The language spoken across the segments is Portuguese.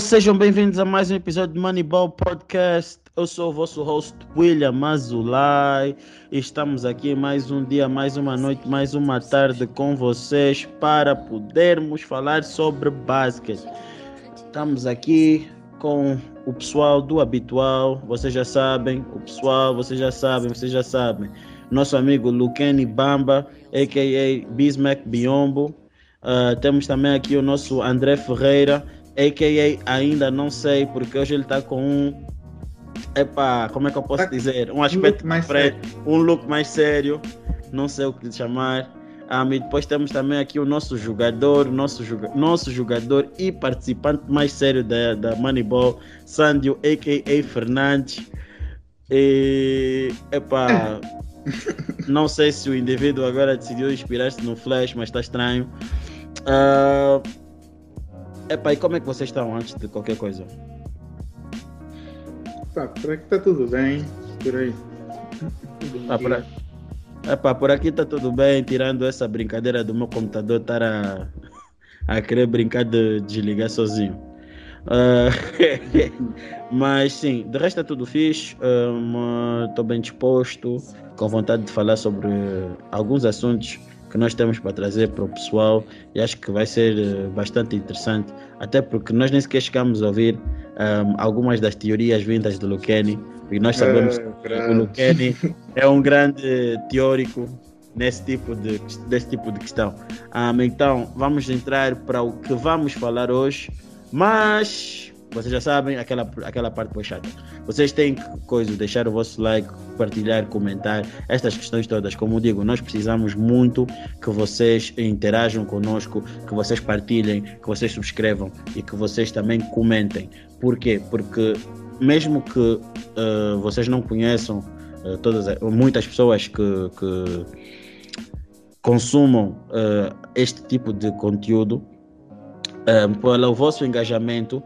Sejam bem-vindos a mais um episódio de Moneyball Podcast. Eu sou o vosso host William Azulay. Estamos aqui mais um dia, mais uma noite, mais uma tarde com vocês para podermos falar sobre basquete. Estamos aqui com o pessoal do habitual, vocês já sabem, o pessoal, vocês já sabem, vocês já sabem. Nosso amigo Luqueni Bamba, a.k.a. Bismack Biombo. Uh, temos também aqui o nosso André Ferreira, a.k.a. ainda não sei, porque hoje ele está com um. Epa, como é que eu posso tá dizer? Um aspecto um mais sério. um look mais sério. Não sei o que chamar. Ah, e depois temos também aqui o nosso jogador, nosso, nosso jogador e participante mais sério da, da Moneyball, Sandio, a.k.a. Fernandes. E, epa, não sei se o indivíduo agora decidiu inspirar-se no Flash, mas está estranho. Uh, Epá, e como é que vocês estão antes de qualquer coisa? Pá, por aqui está tudo bem, por aí. Ah, por, aqui. Epá, por aqui está tudo bem, tirando essa brincadeira do meu computador estar a, a querer brincar de desligar sozinho. Uh, mas sim, de resto é tudo fixe. Estou um, bem disposto, com vontade de falar sobre alguns assuntos que nós temos para trazer para o pessoal e acho que vai ser uh, bastante interessante, até porque nós nem sequer chegamos a ouvir um, algumas das teorias vindas do Lucani, e nós sabemos é, que o Lucani é um grande teórico nesse tipo de, desse tipo de questão. Um, então, vamos entrar para o que vamos falar hoje, mas vocês já sabem aquela, aquela parte puxada. Vocês têm que coisa, deixar o vosso like, compartilhar, comentar, estas questões todas. Como digo, nós precisamos muito que vocês interajam conosco, que vocês partilhem, que vocês subscrevam e que vocês também comentem. Por quê? Porque mesmo que uh, vocês não conheçam uh, todas muitas pessoas que, que consumam uh, este tipo de conteúdo, pelo vosso engajamento,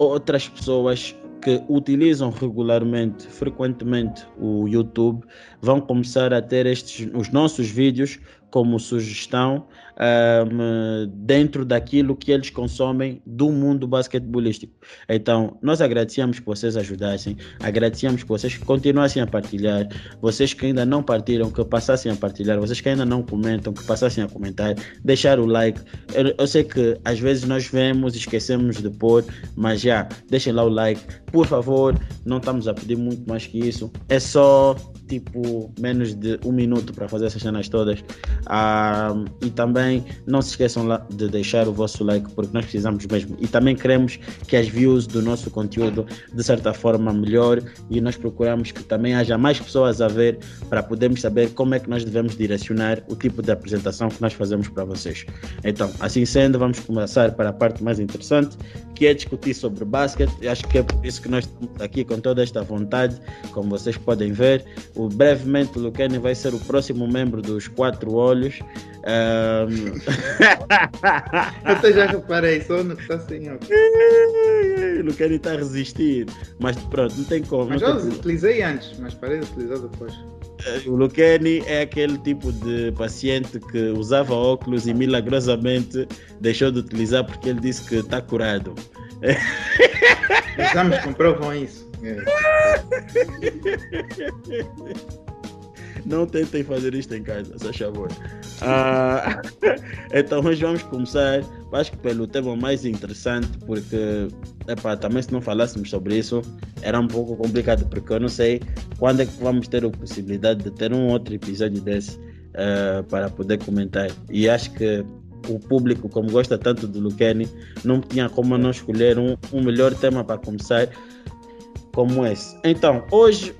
outras pessoas que utilizam regularmente, frequentemente o YouTube, vão começar a ter estes os nossos vídeos como sugestão um, dentro daquilo que eles consomem do mundo basquetebolístico. Então, nós agradecemos que vocês ajudassem, agradecemos que vocês continuassem a partilhar, vocês que ainda não partiram, que passassem a partilhar, vocês que ainda não comentam, que passassem a comentar, deixar o like. Eu, eu sei que às vezes nós vemos esquecemos de pôr, mas já, deixem lá o like, por favor, não estamos a pedir muito mais que isso, é só tipo menos de um minuto para fazer essas cenas todas. E também não se esqueçam de deixar o vosso like, porque nós precisamos mesmo. E também queremos que as views do nosso conteúdo, de certa forma, melhore. E nós procuramos que também haja mais pessoas a ver para podermos saber como é que nós devemos direcionar o tipo de apresentação que nós fazemos para vocês. Então, assim sendo, vamos começar para a parte mais interessante, que é discutir sobre basquete. E acho que é por isso que nós estamos aqui com toda esta vontade, como vocês podem ver. O, brevemente, o Lucani vai ser o próximo membro dos Quatro Olhos. Um... Eu até já reparei, só não está sem óculos. o Lucani está a resistir, mas pronto, não tem como. Mas já os utilizei antes, mas parei de utilizar depois. O Lucani é aquele tipo de paciente que usava óculos e milagrosamente deixou de utilizar porque ele disse que está curado. Exames comprovam isso. É. Não tentem fazer isto em casa, se favor. Ah, então, hoje vamos começar, acho que pelo tema mais interessante, porque epá, também se não falássemos sobre isso, era um pouco complicado, porque eu não sei quando é que vamos ter a possibilidade de ter um outro episódio desse uh, para poder comentar. E acho que o público, como gosta tanto do Lucani, não tinha como não escolher um, um melhor tema para começar como esse. Então, hoje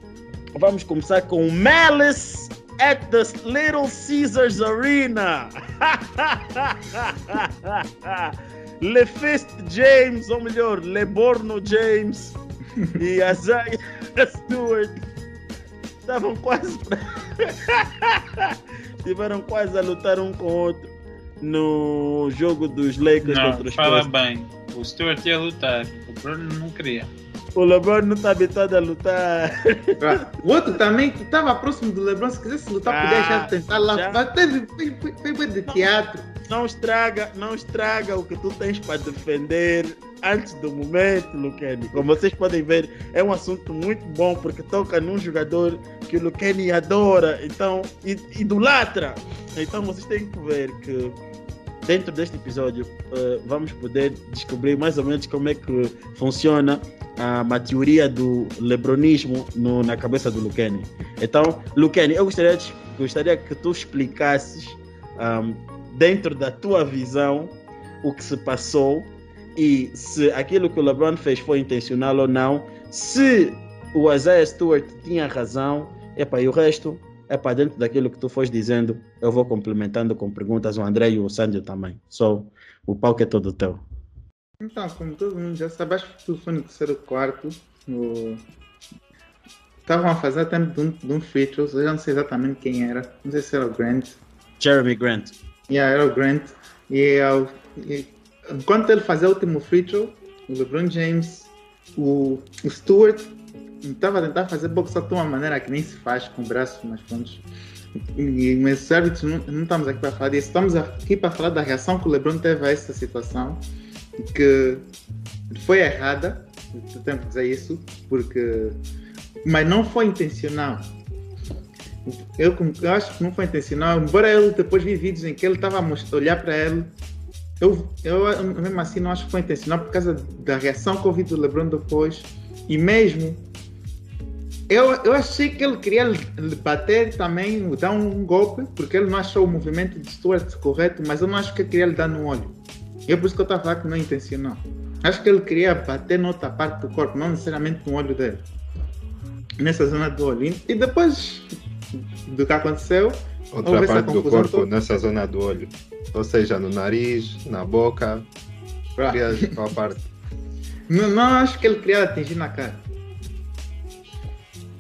vamos começar com Malice at the Little Caesars Arena. LeFist James, ou melhor, LeBorno James e Isaiah Stewart estavam quase estiveram quase a lutar um com o outro no jogo dos Lakers não, contra os fala bem. O Stewart ia lutar, o Bruno não queria. O LeBron não está habituado a lutar. Ah, o outro também que estava próximo do LeBron, se quisesse lutar, ah, podia já tentar lá. Já... Mas teve, foi, foi, foi de teatro. não estraga, não estraga o que tu tens para defender antes do momento, Luqueni. Como vocês podem ver, é um assunto muito bom porque toca num jogador que o Luqueni adora, então idolatra. Então vocês têm que ver que dentro deste episódio uh, vamos poder descobrir mais ou menos como é que funciona a teoria do lebronismo no, na cabeça do Luqueni. Então, Luqueni, eu gostaria, de, gostaria que tu explicasses um, dentro da tua visão o que se passou e se aquilo que o LeBron fez foi intencional ou não, se o Isaiah Stewart tinha razão, epa, e o resto é para dentro daquilo que tu foste dizendo, eu vou complementando com perguntas, o André e o Sandio também. Só so, o palco é todo teu. Então, como todo mundo já sabe, acho que tu foi no terceiro quarto. No... Estavam a fazer tempo de um, de um feature, eu já não sei exatamente quem era, não sei se era o Grant. Jeremy Grant. Yeah, era o Grant. E, e enquanto ele fazia o último feature, o LeBron James, o, o Stewart estava a tentar fazer boxe de uma maneira que nem se faz com o braço nas pontas. E, mas árbitros não, não estamos aqui para falar disso, estamos aqui para falar da reação que o LeBron teve a essa situação que foi errada, tenho que dizer isso, porque. Mas não foi intencional. Eu, eu acho que não foi intencional, embora ele depois vi vídeos em que ele estava a olhar para ele. Eu, eu mesmo assim não acho que foi intencional por causa da reação que eu vi do LeBron depois. E mesmo eu, eu achei que ele queria lhe bater também, dar um golpe, porque ele não achou o movimento de Stuart correto, mas eu não acho que ele queria lhe dar no olho. E é por isso que eu estava a falar que não é intencional. Acho que ele queria bater noutra parte do corpo, não necessariamente no olho dele. Nessa zona do olho. E depois do que aconteceu. Outra parte do corpo toda. nessa zona do olho. Ou seja, no nariz, na boca. Queria qual parte? Não, não acho que ele queria atingir na cara.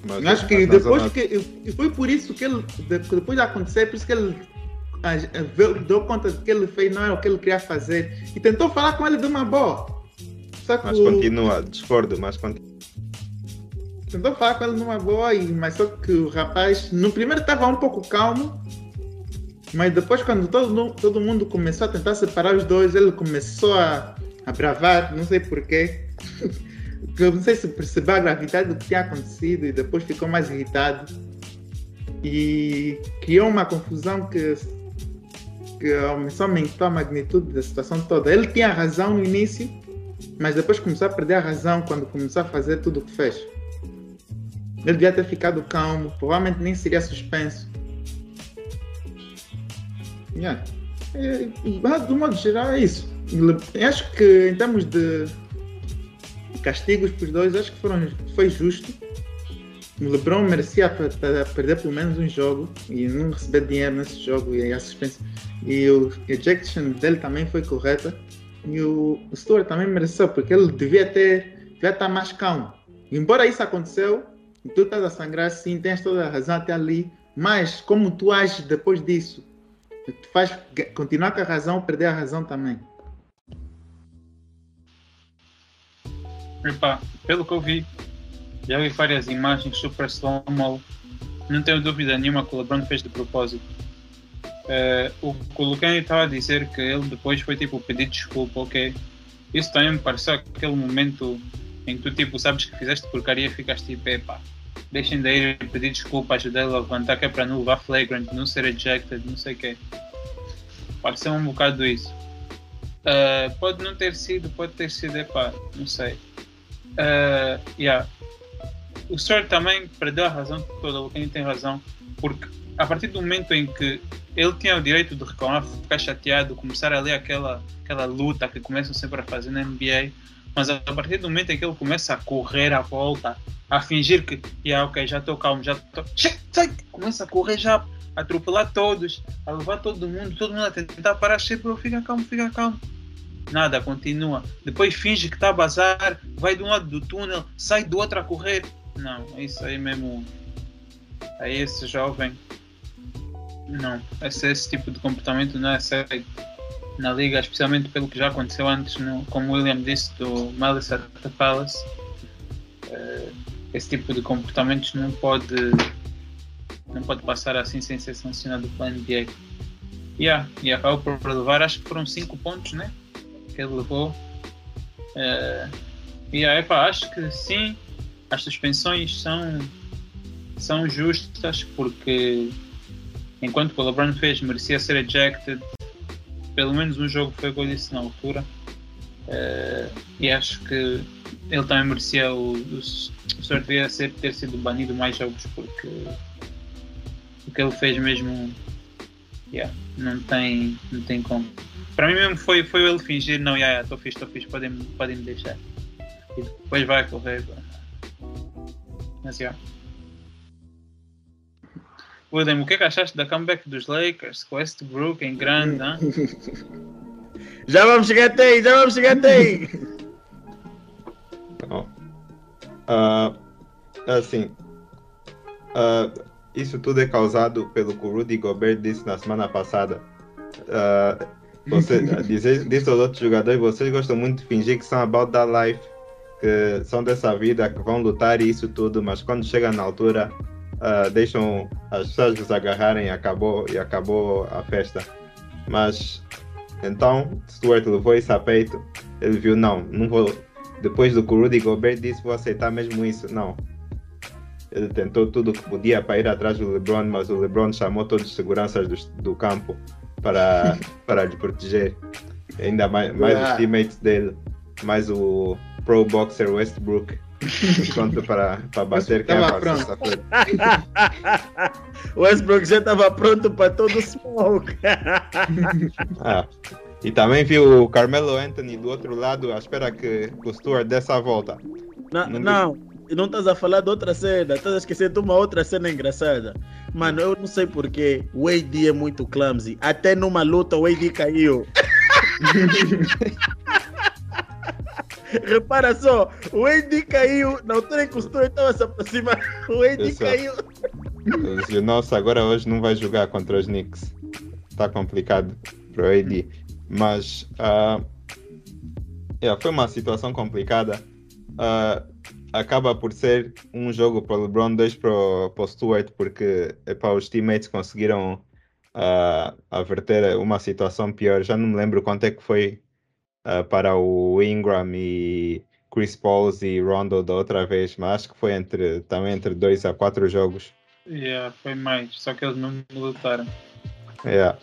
Mas, acho que depois que. E foi por isso que ele. Depois de acontecer, por isso que ele deu conta de que ele fez não era o que ele queria fazer e tentou falar com ele de uma boa. Só que mas o... continua, discordo, mas continua. Tentou falar com ele numa boa, e, mas só que o rapaz, no primeiro estava um pouco calmo, mas depois, quando todo, todo mundo começou a tentar separar os dois, ele começou a, a bravar, não sei porquê. Eu não sei se percebeu a gravidade do que tinha acontecido e depois ficou mais irritado. E criou uma confusão que que começou a aumentar a magnitude da situação toda. Ele tinha razão no início, mas depois começou a perder a razão quando começou a fazer tudo o que fez. Ele devia ter ficado calmo, provavelmente nem seria suspenso. Yeah. É, do modo geral, é isso. Eu acho que em termos de castigos para os dois, acho que foram, foi justo. O LeBron merecia perder pelo menos um jogo e não receber dinheiro nesse jogo e a suspensão e o ejection dele também foi correta. E o, Stuart também mereceu, porque ele devia ter devia estar mais calmo. Embora isso aconteceu, tu estás a sangrar sim, tens toda a razão até ali, mas como tu ages depois disso, tu faz continuar com a razão, perder a razão também. Epa, pelo que eu vi, já vi várias imagens super slow-mo. Não tenho dúvida nenhuma que o LeBron fez de propósito Uh, o que o estava a dizer que ele depois foi tipo pedir desculpa, ok? Isso também me pareceu aquele momento em que tu tipo sabes que fizeste porcaria e ficaste tipo, epá, deixem de ir pedir desculpa, ajudar a levantar que é para não levar flagrant, não ser ejected, não sei o quê. Pareceu um bocado isso. Uh, pode não ter sido, pode ter sido, epá, não sei. Uh, yeah. O senhor também perdeu a razão toda, o Lucani tem razão, porque a partir do momento em que ele tinha o direito de reclamar, ficar chateado, começar a ler aquela, aquela luta que começam sempre a fazer na NBA, mas a partir do momento em que ele começa a correr à volta, a fingir que, yeah, ok, já estou calmo, já estou. Começa a correr já, a atropelar todos, a levar todo mundo, todo mundo a tentar parar, sempre, fica calmo, fica calmo. Nada, continua. Depois finge que está a bazar, vai de um lado do túnel, sai do outro a correr. Não, é isso aí mesmo. Aí esse jovem não, esse, esse tipo de comportamento não é aceito na liga, especialmente pelo que já aconteceu antes, no, como o William disse, do Malice at the Palace. Uh, esse tipo de comportamentos não pode não pode passar assim sem ser sancionado pela NBA. yeah, e acabou por levar, acho que foram 5 pontos, né? Que ele levou. Uh, yeah, epá, acho que sim, as suspensões são, são justas porque enquanto o LeBron fez merecia ser ejected, pelo menos um jogo foi o disse na altura. Uh, e acho que ele também merecia o, o, o senhor devia ser, ter sido banido mais jogos porque o que ele fez mesmo yeah, não tem não tem como. Para mim mesmo foi, foi ele fingir não, yeah, estou yeah, fixe, estou fixe, podem, podem me deixar. E depois vai correr mas yeah. William, o que é que achaste da comeback dos Lakers? Com Westbrook em grande? já vamos chegar até aí, já vamos chegar até aí. Uh, assim, uh, isso tudo é causado pelo que o Rudy Gobert disse na semana passada. Uh, você, diz, diz aos outros jogadores, vocês gostam muito de fingir que são about that life, que são dessa vida, que vão lutar e isso tudo, mas quando chega na altura, uh, deixam as pessoas nos agarrarem e acabou, e acabou a festa. Mas então Stuart levou isso a peito, ele viu, não, não vou. Depois do que o Rudy Gobert disse, vou aceitar mesmo isso. Não, ele tentou tudo o que podia para ir atrás do LeBron, mas o LeBron chamou todos os seguranças do, do campo para, para lhe proteger. Ainda mais, mais os teammates dele, mais o pro boxer Westbrook. Pronto para, para bater quem é. O Westbrook já estava pronto para todo o smoke. ah, e também viu o Carmelo Anthony do outro lado à espera que o Stuart desse a volta. Não, não, não e não estás a falar de outra cena, estás a esquecer de uma outra cena engraçada. Mano, eu não sei porquê, o AD é muito clumsy. Até numa luta o AD caiu. Repara só, o AD caiu, na altura em que o Story estava se aproximando, o AD caiu. Disse, Nossa, agora hoje não vai jogar contra os Knicks. Está complicado para o AD. Mas uh, yeah, foi uma situação complicada. Uh, acaba por ser um jogo para o LeBron, dois para o Stewart, porque epá, os teammates conseguiram uh, averter uma situação pior. Já não me lembro quanto é que foi uh, para o Ingram e Chris Paul e Rondo da outra vez, mas acho que foi entre, também entre dois a quatro jogos. Yeah, foi mais, só que eles não lutaram. Yeah.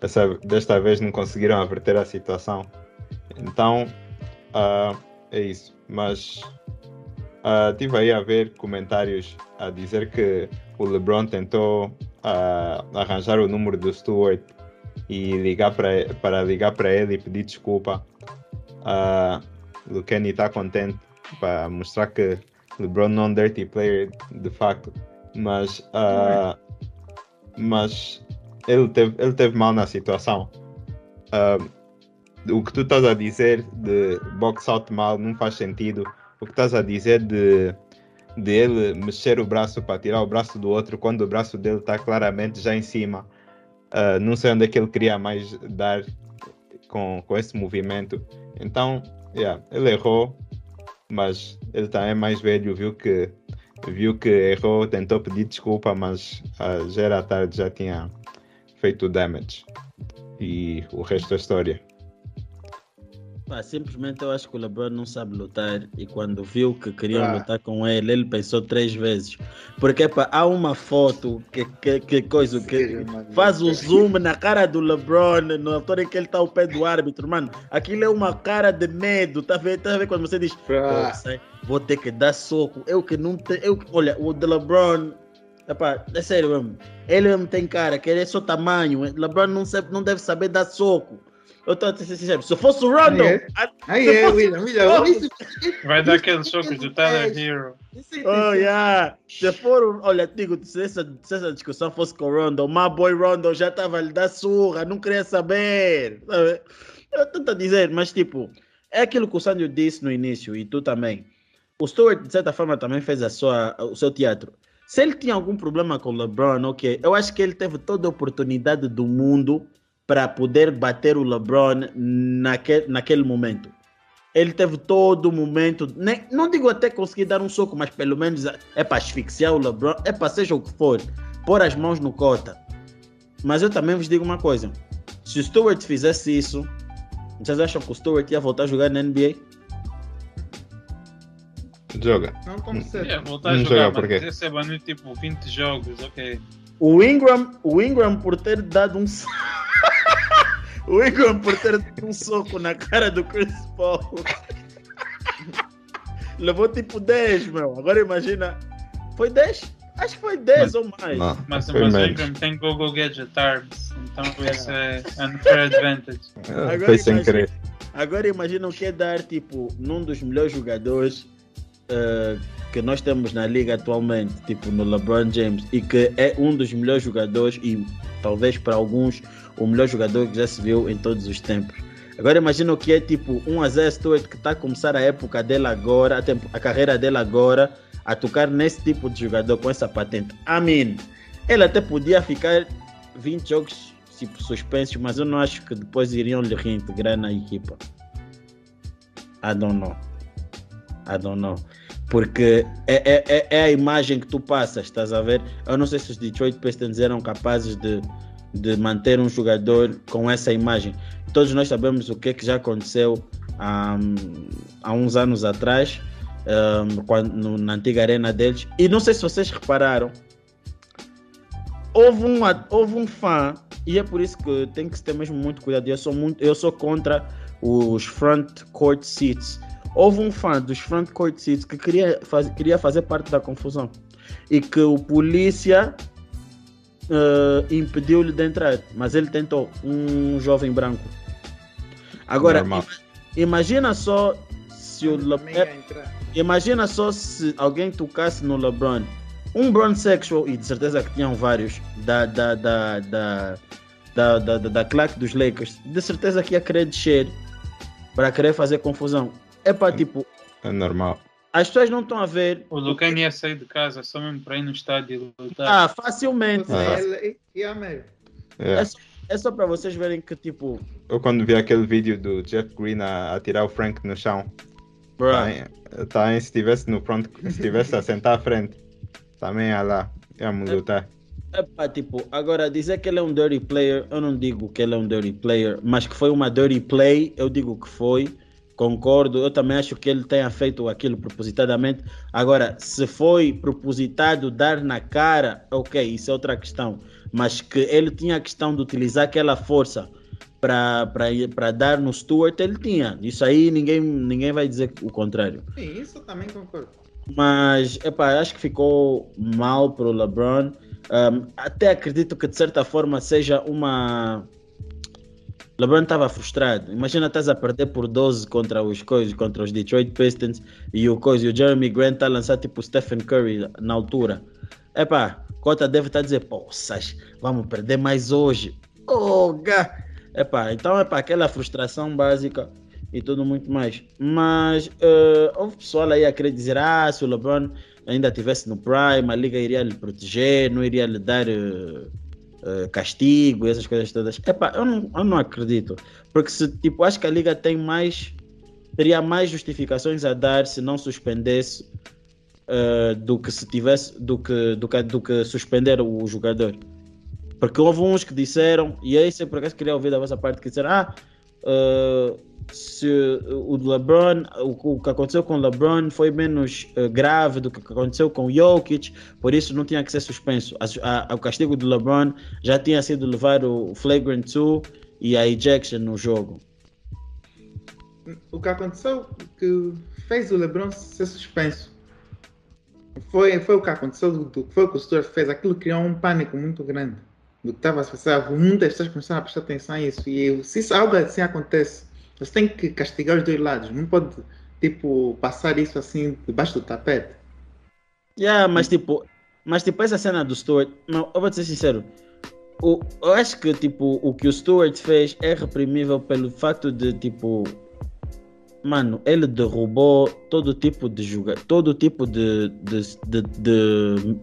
Dessa, desta vez não conseguiram averter a situação. Então, uh, é isso. Mas Uh, tive aí a ver comentários a dizer que o LeBron tentou uh, arranjar o número do Stewart e ligar para para ligar para ele e pedir desculpa. Uh, o Kenny está contente para mostrar que LeBron não é um dirty player de facto, mas uh, mas ele teve ele teve mal na situação. Uh, o que tu estás a dizer de box out mal não faz sentido o que estás a dizer de, de ele mexer o braço para tirar o braço do outro quando o braço dele está claramente já em cima. Uh, não sei onde é que ele queria mais dar com, com esse movimento. Então, yeah, ele errou, mas ele também é mais velho, viu que viu que errou, tentou pedir desculpa, mas uh, já era tarde, já tinha feito damage. E o resto é história. Pá, simplesmente eu acho que o LeBron não sabe lutar e quando viu que queriam ah. lutar com ele, ele pensou três vezes. Porque pá, há uma foto que, que, que coisa que faz o zoom na cara do LeBron na altura em que ele está ao pé do árbitro, mano. Aquilo é uma cara de medo, tá vendo? Tá vendo quando você diz, vou ter que dar soco. Eu que não tenho. Eu, olha, o de LeBron Epá, é sério mesmo. Ele mesmo tem cara, que ele é só tamanho. LeBron não, sabe, não deve saber dar soco. Eu estou a ser sincero, se fosse o Rondo. Aí é, William, William. Vai dar aqueles choques do Tyler Hero. Oh, yeah. Se for, olha, digo, se essa, se essa discussão fosse com o Rondo, o my boy Rondo já estava a lhe dar surra, não queria saber. Sabe? Eu estou a dizer, mas tipo, é aquilo que o Sandro disse no início e tu também. O Stuart, de certa forma, também fez a sua, o seu teatro. Se ele tinha algum problema com o LeBron, ok, eu acho que ele teve toda a oportunidade do mundo para poder bater o LeBron naquele, naquele momento. Ele teve todo o momento, nem, não digo até conseguir dar um soco, mas pelo menos é para asfixiar o LeBron, é para seja o que for, pôr as mãos no cota. Mas eu também vos digo uma coisa. Se o Stewart fizesse isso, vocês acham que o Stewart ia voltar a jogar na NBA? Joga. Não tão cedo. É, voltar a jogar, joga por quê? mas esse é banido tipo 20 jogos, ok. O Ingram, o Ingram por ter dado um o Ingram por ter dado um soco na cara do Chris Paul. Levou tipo 10, meu. Agora imagina. Foi 10? Acho que foi 10 ou mais. Não, Mas, mas o. Ingram tem Google Gadget Arms, então esse é unfair advantage. Ah, Agora Foi sem imagina- querer. Agora imagina o que é dar tipo num dos melhores jogadores eh, que nós temos na liga atualmente, tipo no LeBron James, e que é um dos melhores jogadores e talvez para alguns o melhor jogador que já se viu em todos os tempos. Agora imagina o que é tipo um Isaiah Stewart que está a começar a época dele agora, a, tempo- a carreira dele agora, a tocar nesse tipo de jogador com essa patente. I mean, ele até podia ficar 20 jogos tipo, suspensos, mas eu não acho que depois iriam lhe reintegrar na equipa. I don't know. I don't know. Porque é, é, é- é a imagem que tu passas, estás a ver? Eu não sei se os Detroit Pistons eram capazes de, de manter um jogador com essa imagem. Todos nós sabemos o que, é que já aconteceu há, há uns anos atrás, um, quando, no- na antiga arena deles. E não sei se vocês repararam, houve um, houve um fã, e é por isso que tem que ter mesmo muito cuidado. Eu sou, muito, eu sou contra os front court seats. Houve um fã dos front court seats que queria, faz, queria fazer parte da confusão e que o polícia eh, impediu-lhe de entrar, mas ele tentou, um jovem branco. Agora, Normal. imagina só se o. Imagina só se alguém tocasse no LeBron. Um Bron sexual, e de certeza que tinham vários, da, da, da, da, da, da, da, da claque dos Lakers, de certeza que ia querer descer para querer fazer confusão. É para tipo, É normal. as pessoas não estão a ver. O Lucane ia sair de casa só mesmo para ir no estádio e lutar. Ah, facilmente. Ah. e a meio. É. É só, é só para vocês verem que tipo, Eu quando vi aquele vídeo do Jeff Green a, a tirar o Frank no chão, também, também se estivesse no front, se estivesse a sentar à frente, também ia lá, íamos lutar. É pá, tipo, agora dizer que ele é um dirty player, eu não digo que ele é um dirty player, mas que foi uma dirty play, eu digo que foi. Concordo, eu também acho que ele tenha feito aquilo propositadamente. Agora, se foi propositado dar na cara, ok, isso é outra questão. Mas que ele tinha a questão de utilizar aquela força para dar no Stuart, ele tinha. Isso aí ninguém, ninguém vai dizer o contrário. Sim, isso eu também concordo. Mas, epá, acho que ficou mal para o LeBron. Um, até acredito que de certa forma seja uma. LeBron estava frustrado. Imagina estás a perder por 12 contra os coisas, contra os Detroit Pistons e o coisa, e o Jeremy Grant está a lançar tipo Stephen Curry na altura. Epá, Cota deve estar a dizer, poças, vamos perder mais hoje. Oh, gá. Epá, então é para aquela frustração básica e tudo muito mais. Mas eh, houve pessoal aí a querer dizer: ah, se o LeBron ainda estivesse no Prime, a liga iria lhe proteger, não iria lhe dar eh, eh, castigo e essas coisas todas. Epá, eu não, eu não acredito. Porque se, tipo, acho que a liga tem mais. teria mais justificações a dar se não suspendesse eh, do que se tivesse. Do que, do, que, do que suspender o jogador. Porque houve uns que disseram, e aí eu por acaso queria ouvir da vossa parte, que disseram: ah. eh, se o LeBron, o, que aconteceu com o LeBron foi menos eh, grave do que aconteceu com o Jokic, por isso não tinha que ser suspenso. A- a- o castigo do LeBron já tinha sido levar o flagrant 2 e a ejection no jogo. O que aconteceu que fez o LeBron ser suspenso. Foi, foi o que aconteceu, foi o que o Stuart fez. Aquilo criou um pânico muito grande do que estava a passar. Muitas pessoas começaram a prestar atenção a isso. E se isso, algo assim acontece, você tem que castigar os dois lados. Não pode, tipo, passar isso assim debaixo do tapete. Yeah, mas tipo, mas tipo essa cena do Stuart, não, eu vou te ser sincero. O, eu acho que tipo o que o Stuart fez é reprimível pelo facto de tipo, mano, ele derrubou todo tipo de jogar, todo tipo de, de, de, de-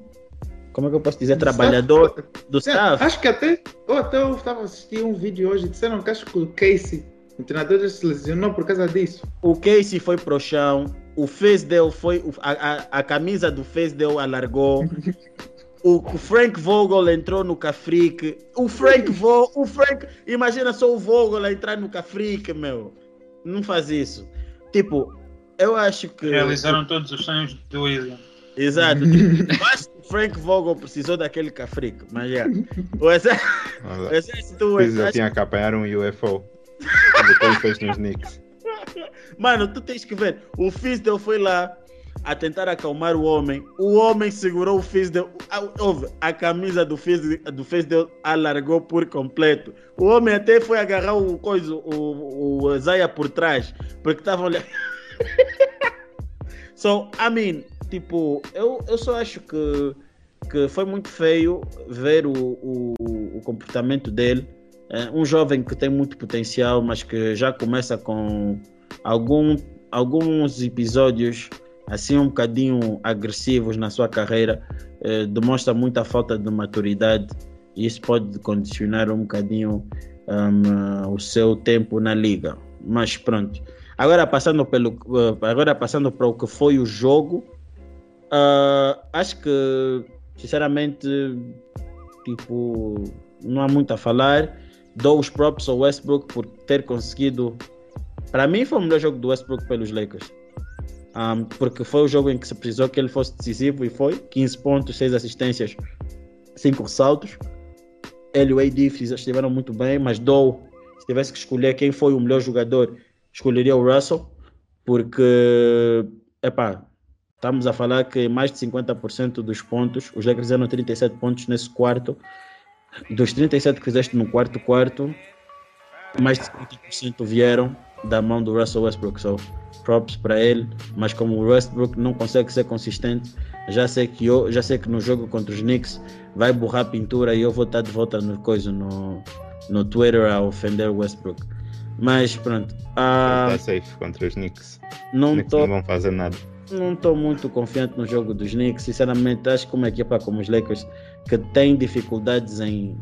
como é que eu posso dizer, trabalhador do Sim, staff. Acho que até, ou até eu estava assistindo um vídeo hoje, disseram que acho que o Casey, o treinador, se lesionou por causa disso. O Casey foi pro chão, o face dele foi, a, a, a camisa do face dele alargou. o, Frank Vogel entrou no Cafrique. O Frank Vogel, o Frank, imagina só o Vogel a entrar no Cafrique, meu. Não faz isso. Tipo, eu acho que. Realizaram todos os sonhos do William. Exato. Tipo, eu acho que o Frank Vogel precisou daquele Cafrique, mas já. O exército. O exército- tinha que apanhar um UFO. Fez nos. Mano, tu tens que ver. O Fisdale foi lá a tentar acalmar o homem. O homem segurou o Fisdale. A, ouve, a camisa do Fisdale, do alargou por completo. O homem até foi agarrar o coisa, o, o Zaya por trás. Porque estavam olhando. so, I mean, tipo, eu, eu só acho que, que foi muito feio ver o, o, o comportamento dele. É um jovem que tem muito potencial, mas que já começa com algum, alguns episódios assim um bocadinho agressivos na sua carreira, eh, demonstra muita falta de maturidade e isso pode condicionar um bocadinho um, o seu tempo na liga. Mas pronto. Agora passando pelo eh, agora passando para o que foi o jogo, ah, acho que sinceramente tipo não há muito a falar. Dou os props ao Westbrook por ter conseguido para mim foi o melhor jogo do Westbrook pelos Lakers. Um, porque foi o jogo em que se precisou que ele fosse decisivo e foi. 15 pontos, 6 assistências, 5 ressaltos. Ele e o AD estiveram muito bem, mas Dow, se tivesse que escolher quem foi o melhor jogador, escolheria o Russell, porque, epá, estamos a falar que mais de 50% dos pontos, os Lakers fizeram 37 pontos nesse quarto. Dos 37 que fizeste no quarto quarto, mais de 50% vieram da mão do Russell Westbrook. So, props para ele, mas como o Westbrook não consegue ser consistente, já sei que eu, já sei que no jogo contra os Knicks vai borrar pintura e eu vou estar de volta no coisa no, no Twitter a ofender o Westbrook. Mas pronto, ah, Está safe contra os Knicks. não Knicks estou não vão fazer nada. não estou muito confiante no jogo dos Knicks. Sinceramente, acho que uma equipa como os Lakers que tem dificuldades em,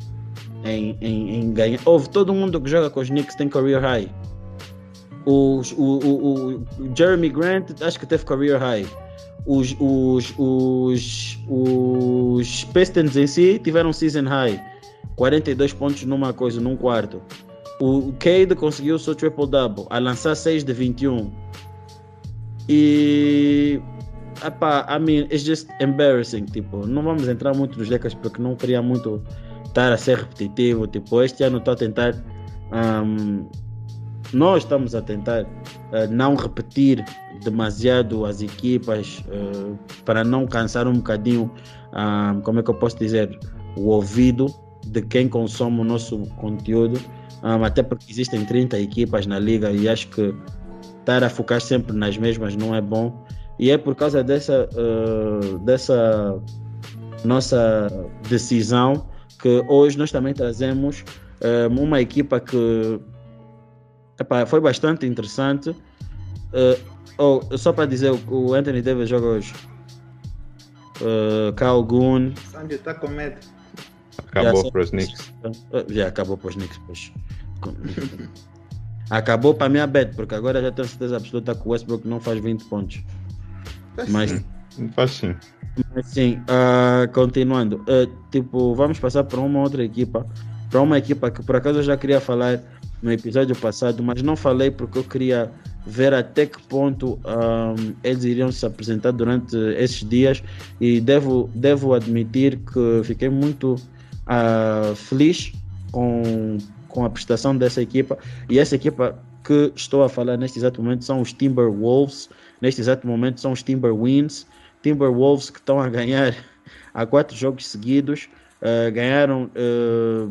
em, em, em ganhar. Houve todo mundo que joga com os Knicks tem career high. Os, o, o, o Jeremy Grant acho que teve career high. Os, os, os, os Pistons em si tiveram season high. 42 pontos numa coisa, num quarto. O Cade conseguiu seu triple-double a lançar 6 de 21. E. Epá, I mean, it's just embarrassing. Tipo, não vamos entrar muito nos Lakers porque não queria muito estar a ser repetitivo. Tipo, este ano estou a tentar. um, nós estamos a tentar uh, não repetir demasiado as equipas uh, para não cansar um bocadinho, um, como é que eu posso dizer, o ouvido de quem consome o nosso conteúdo. Um, até porque existem 30 equipas na liga e acho que estar a focar sempre nas mesmas não é bom. E é por causa dessa, uh, dessa nossa decisão que hoje nós também trazemos uh, uma equipa que epá, foi bastante interessante. Uh, oh, só para dizer, o Anthony Davis joga hoje. Uh, Goon. Sandy está com medo. Acabou Já para os. Knicks. Já acabou para os Knicks, pois. Acabou para mim a bet, porque agora já tenho certeza absoluta que o Westbrook não faz 20 pontos. Mas, Faz sim. mas sim, ah, continuando, ah, tipo, vamos passar para uma outra equipa, para uma equipa que por acaso eu já queria falar no episódio passado, mas não falei porque eu queria ver até que ponto ahm, eles iriam se apresentar durante esses dias. E devo, devo admitir que fiquei muito ah, feliz com, com a prestação dessa equipa. E essa equipa que estou a falar neste exato momento são os Timberwolves neste exato momento são os Timberwinds Timberwolves que estão a ganhar há quatro jogos seguidos ah, ganharam ah,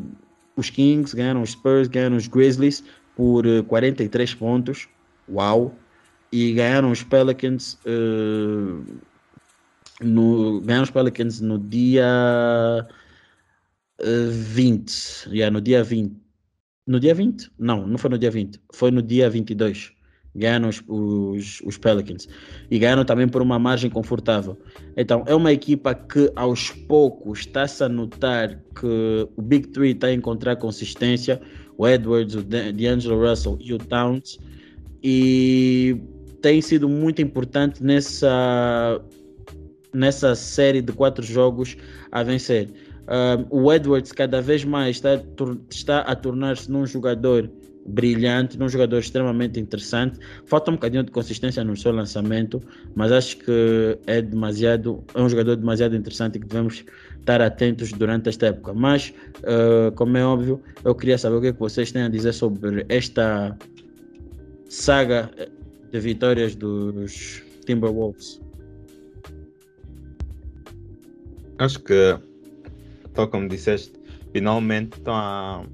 os Kings, ganharam os Spurs, ganharam os Grizzlies por eh, 43 pontos. Uau! E ganharam os Pelicans eh, no, ganharam os Pelicans no dia eh, 20. Yeah, no dia 20. No dia 20? Não, não foi no dia 20. Foi no dia 22. Ganharam os, os, os Pelicans. E ganharam também por uma margem confortável. Então, é uma equipa que aos poucos está-se a notar que o Big Three está a encontrar consistência. O Edwards, o D'Angelo Russell e o Towns. E tem sido muito importante nessa, nessa série de quatro jogos a vencer. Uh, o Edwards cada vez mais está, está a tornar-se num jogador brilhante, num jogador extremamente interessante. Falta um bocadinho de consistência no seu lançamento, mas acho que é demasiado, é um jogador demasiado interessante que devemos estar atentos durante esta época. Mas, uh, como é óbvio, eu queria saber o que, é que vocês têm a dizer sobre esta saga de vitórias dos Timberwolves. Acho que, tal como disseste, finalmente estão a,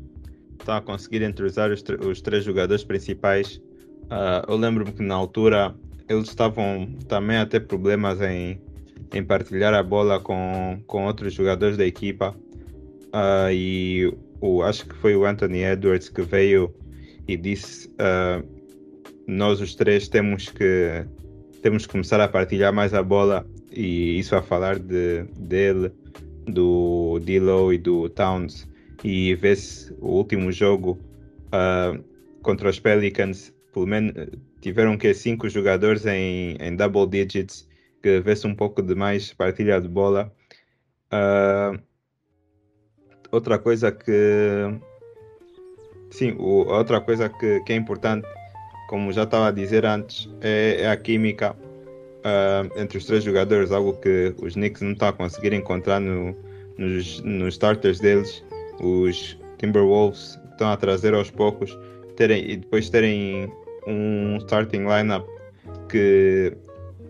estão a conseguir entrosar os, os três jogadores principais. Uh, eu lembro-me que na altura eles estavam também a ter problemas em, em partilhar a bola com, com outros jogadores da equipa. Uh, e o, acho que foi o Anthony Edwards que veio e disse: uh, Nós os três temos que, temos que começar a partilhar mais a bola e isso a falar de, dele, do Dilo e do Towns. E vê-se o último jogo uh, contra os Pelicans, pelo menos tiveram que cinco jogadores em, em double digits, que vê-se um pouco de mais partilha de bola. Uh, outra coisa que sim, o, outra coisa que, que é importante, como já estava a dizer antes, é, é a química uh, entre os três jogadores, algo que os Knicks não estão a conseguir encontrar no, nos, nos starters deles. Os Timberwolves estão a trazer aos poucos terem, e depois terem um starting lineup que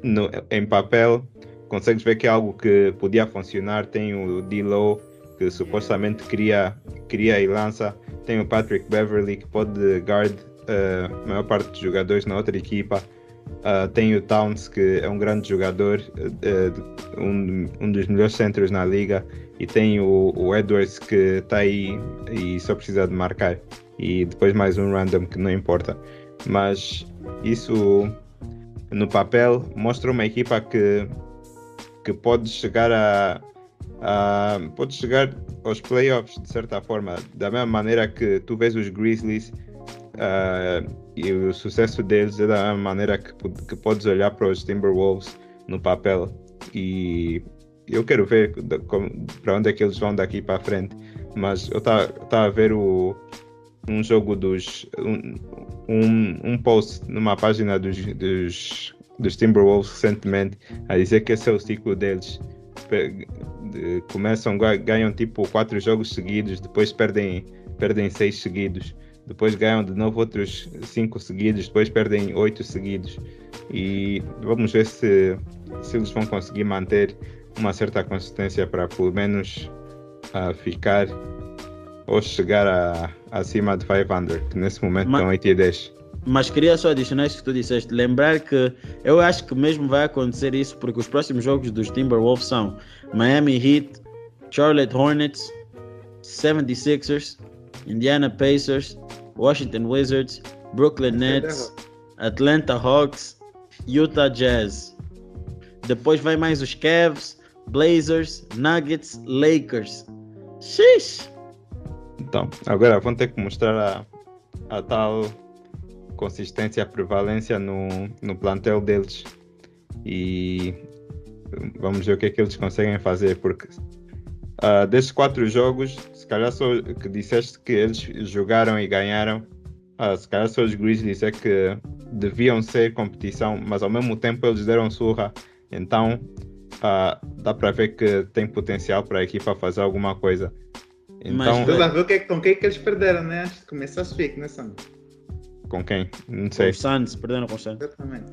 no, em papel consegues ver que é algo que podia funcionar. Tem o D-Low que supostamente cria, cria e lança. Tem o Patrick Beverly que pode guard uh, a maior parte dos jogadores na outra equipa. Uh, tem o Towns, que é um grande jogador, uh, um, um, dos melhores centros na liga, e tem o, o Edwards, que está aí e só precisa de marcar. E depois mais um random que não importa. Mas isso no papel mostra uma equipa que, que pode chegar a, a pode chegar aos playoffs de certa forma, da mesma maneira que tu vês os Grizzlies Uh, e o sucesso deles é da maneira que, que podes olhar para os Timberwolves no papel. E eu quero ver para onde é que eles vão daqui para frente. Mas eu estava a ver o, um jogo dos um, um, um post numa página dos, dos, dos Timberwolves recentemente a dizer que esse é o ciclo deles. Começam ganham tipo quatro jogos seguidos depois perdem perdem seis seguidos depois ganham de novo outros cinco seguidos, depois perdem oito seguidos. E vamos ver se, se eles vão conseguir manter uma certa consistência para pelo menos uh, ficar ou chegar a, acima de 500, que nesse momento mas, estão 8 e 10. Mas queria só adicionar isso que tu disseste, lembrar que eu acho que mesmo vai acontecer isso porque os próximos jogos dos Timberwolves são Miami Heat, Charlotte Hornets, 76ers, Indiana Pacers, Washington Wizards, Brooklyn Nets, Atlanta Hawks, Utah Jazz. Depois vai mais os Cavs, Blazers, Nuggets, Lakers. Xiii! Então, agora vão ter que mostrar a, a tal consistência, a prevalência no, no plantel deles. E vamos ver o que é que eles conseguem fazer, porque uh, desses quatro jogos, calhar só que disseste que eles jogaram e ganharam. Ah, se calhar só os Grizzlies é que deviam ser competição, mas ao mesmo tempo eles deram surra. Então ah, dá para ver que tem potencial para a equipa fazer alguma coisa. Então, mas a ver que, com quem que eles perderam, né? Antes de começar a speak, né, Sam? Com quem? Não sei. Com o Suns, perderam com o Suns. Exatamente.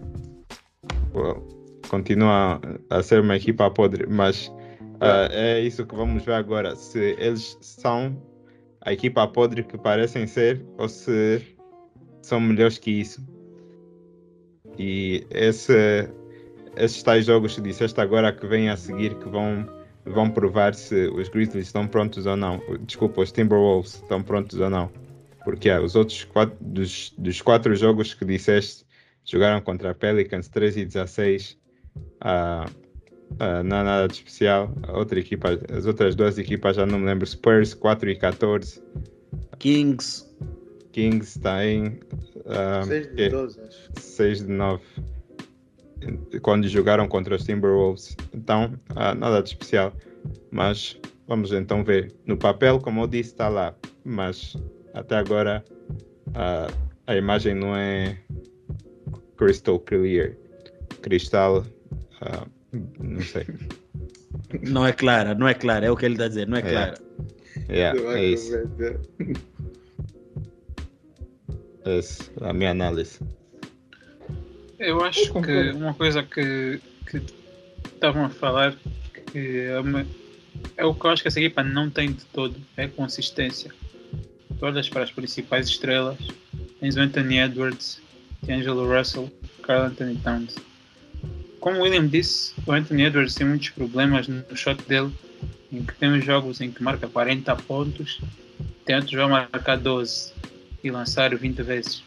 Well, continua a ser uma equipa podre, mas Uh, é isso que vamos ver agora. Se eles são a equipa podre que parecem ser ou se são melhores que isso. E esse, esses tais jogos que disseste agora que vêm a seguir que vão, vão provar se os Grizzlies estão prontos ou não. Desculpa, os Timberwolves estão prontos ou não. Porque ah, os outros quatro, dos, dos quatro jogos que disseste jogaram contra Pelicans 13 e 16. Uh, Uh, não há nada de especial. Outra equipa, as outras duas equipas já não me lembro. Spurs 4 e 14. Kings. Kings está em. Uh, 6 de 12, acho. 6 de 9. quando jogaram contra os Timberwolves. Então, uh, nada de especial. Mas vamos então ver. No papel, como eu disse, está lá. Mas até agora uh, a imagem não é crystal clear. Cristal. Uh, não sei. Não é clara, não é clara, é o que ele está a dizer, não é, é. clara. Yeah, é isso. Essa é a minha análise. Eu acho que uma coisa que, que estavam a falar que é, uma, é o que eu acho que essa equipa não tem de todo, é consistência. Tu olhas para as principais estrelas, tens o Anthony Edwards, Angelo Russell, Carl Anthony Towns. Como o William disse, o Anthony Edwards tem muitos problemas no shot dele, em que tem jogos em que marca 40 pontos, tem outros vai marcar 12 e lançar 20 vezes.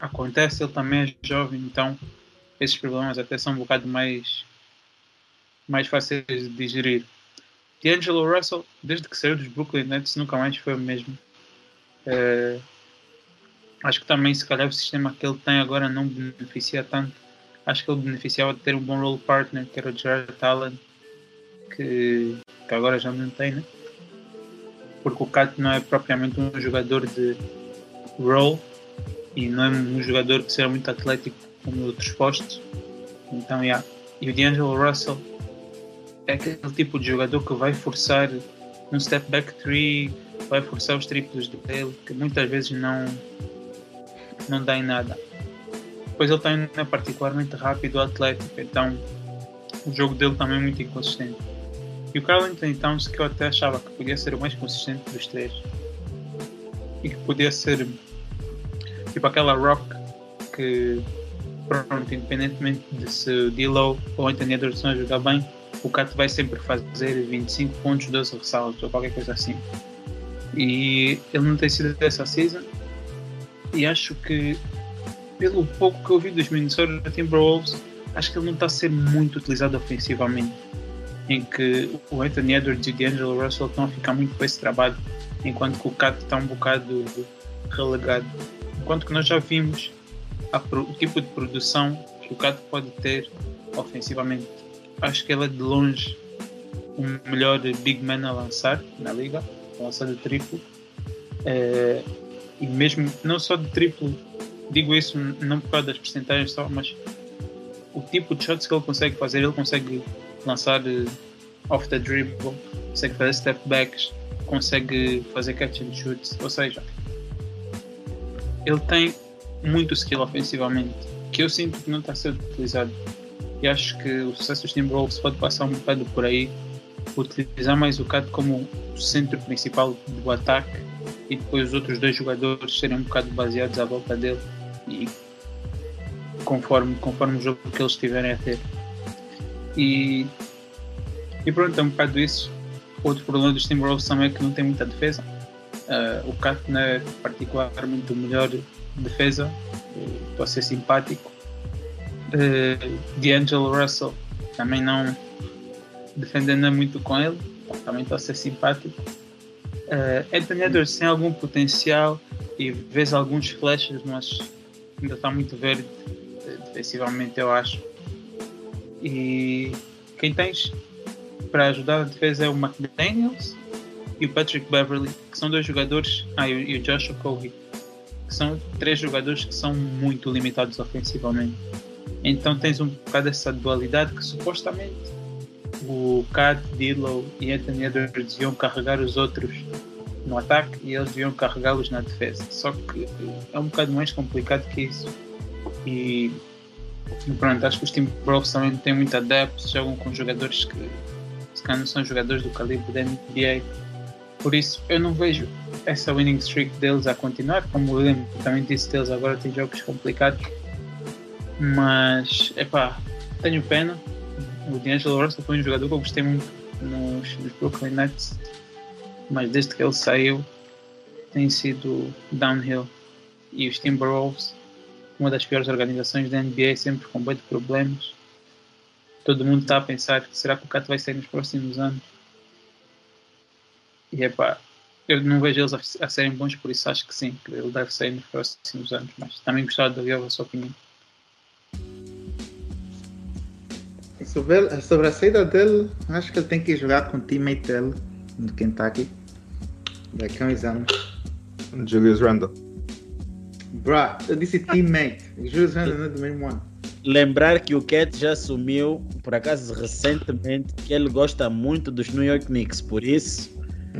Acontece, ele também é jovem, então esses problemas até são um bocado mais, mais fáceis de digerir. D'Angelo Russell, desde que saiu dos Brooklyn Nets, nunca mais foi o mesmo. É, acho que também, se calhar, o sistema que ele tem agora não beneficia tanto. Acho que ele beneficiava de ter um bom role partner, que era o Jared Allen, que, que agora já não tem, né? Porque o Cat não é propriamente um jogador de role e não é um jogador que seja muito atlético como outros postos. Então, yeah. E o D'Angelo Russell é aquele tipo de jogador que vai forçar um step back three, vai forçar os triplos dele, que muitas vezes não, não dá em nada. Depois ele também é particularmente rápido, atlético, então o jogo dele também é muito inconsistente. E o Carl Anthony Towns, que eu até achava que podia ser o mais consistente dos três, e que podia ser tipo aquela rock que, pronto, independentemente de se D-Low ou Anthony Edwards jogar bem, o Cat vai sempre fazer 25 pontos, 12 ressaltos ou qualquer coisa assim. E ele não tem sido dessa season. E acho que, pelo pouco que eu vi dos Minnesota Timberwolves, acho que ele não está a ser muito utilizado ofensivamente. Em que o Anthony Edwards e o D'Angelo Russell estão a ficar muito com esse trabalho, enquanto que o Cat está um bocado relegado. Enquanto que nós já vimos a, o tipo de produção que o Cat pode ter ofensivamente acho que ele é de longe o melhor big man a lançar na liga, a lançar de triplo. É, e mesmo, não só de triplo, digo isso não por causa das percentagens só, mas o tipo de shots que ele consegue fazer, ele consegue lançar uh, off the dribble, consegue fazer step backs, consegue fazer catch and shoots, ou seja, ele tem muito skill ofensivamente, que eu sinto que não está ser utilizado. E acho que o sucesso dos Timberwolves pode passar um bocado por aí, utilizar mais o Cat como o centro principal do ataque e depois os outros dois jogadores serem um bocado baseados à volta dele e conforme, conforme o jogo que eles tiverem a ter. E, e pronto, é um bocado isso. Outro problema dos Timberwolves também é que não tem muita defesa. Uh, o Cat não é particularmente o melhor defesa, estou a ser simpático, uh, D'Angelo Russell também não defendendo muito com ele, também está a ser simpático. Uh, Anthony Edwards tem algum potencial e vês alguns flashes, mas ainda está muito verde eh, defensivamente, eu acho. E quem tens para ajudar a defesa é o McDaniels e o Patrick Beverly, que são dois jogadores, ah, e o Joshua Covey, que são três jogadores que são muito limitados ofensivamente. Então tens um bocado essa dualidade que supostamente o Cat, Dillow e Anthony Edwards iam carregar os outros no ataque e eles iam carregá-los na defesa. Só que é um bocado mais complicado que isso. E pronto, acho que os Timberwolves também têm muita depth, jogam com jogadores que se calhar não são jogadores do calibre da NBA. Por isso eu não vejo essa winning streak deles a continuar, como o William também disse deles agora tem jogos complicados mas, é pá, tenho pena. O D'Angelo Russell foi um jogador que eu gostei muito nos, nos Brooklyn Nets, mas desde que ele saiu tem sido downhill. E os Timberwolves, uma das piores organizações da NBA, sempre com muitos problemas. Todo mundo está a pensar: será que o Cat vai sair nos próximos anos? E é pá, eu não vejo eles a, a serem bons, por isso acho que sim, que ele deve sair nos próximos anos. Mas também gostava de ouvir a sua opinião. Sobre, sobre a saída dele, acho que ele tem que jogar com o teammate dele no Kentucky. Daqui a uns anos. Julius Randle. Bruh, eu disse teammate. Julius Randle não é do mesmo ano. Lembrar que o Cat já assumiu, por acaso recentemente, que ele gosta muito dos New York Knicks, por isso.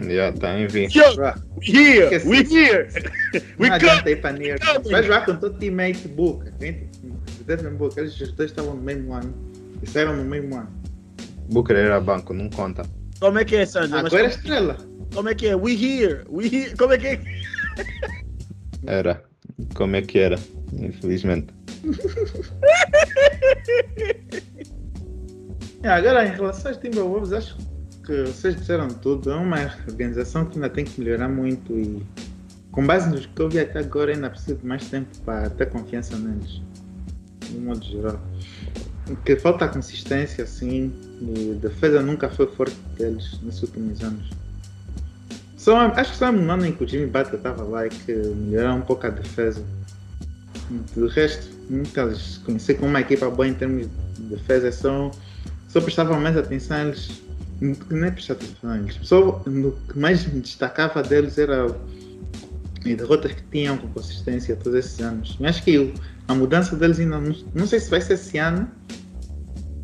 Já tá em. Bruh, Here! we here! não adianta ir para New York. Vai jogar com o teu teammate Book. Devin Book, eles os dois estavam no mesmo ano. E saíram no mesmo ano. Booker era banco, não conta. Como é que é, Sandro? Mas Agora é estrela. como é que é? We here! We here! Como é que é? Era. Como é que era? Infelizmente. É, agora, em relação aos Timberwolves, acho que vocês disseram tudo. É uma organização que ainda tem que melhorar muito e, com base nos que eu vi até agora, ainda preciso de mais tempo para ter confiança neles, de um modo geral. Que falta consistência, assim, e defesa nunca foi forte deles nesses últimos anos. Só, acho que só no ano em que o Jimmy Butler estava lá e que melhoraram um pouco a defesa. Do resto, nunca os conheci como uma equipa boa em termos de defesa, só, só prestavam mais atenção a eles. Nem prestar atenção a eles. Só no que mais me destacava deles era as derrotas que tinham com consistência todos esses anos. Mas acho que o- a mudança deles ainda não, não sei se vai ser esse ano,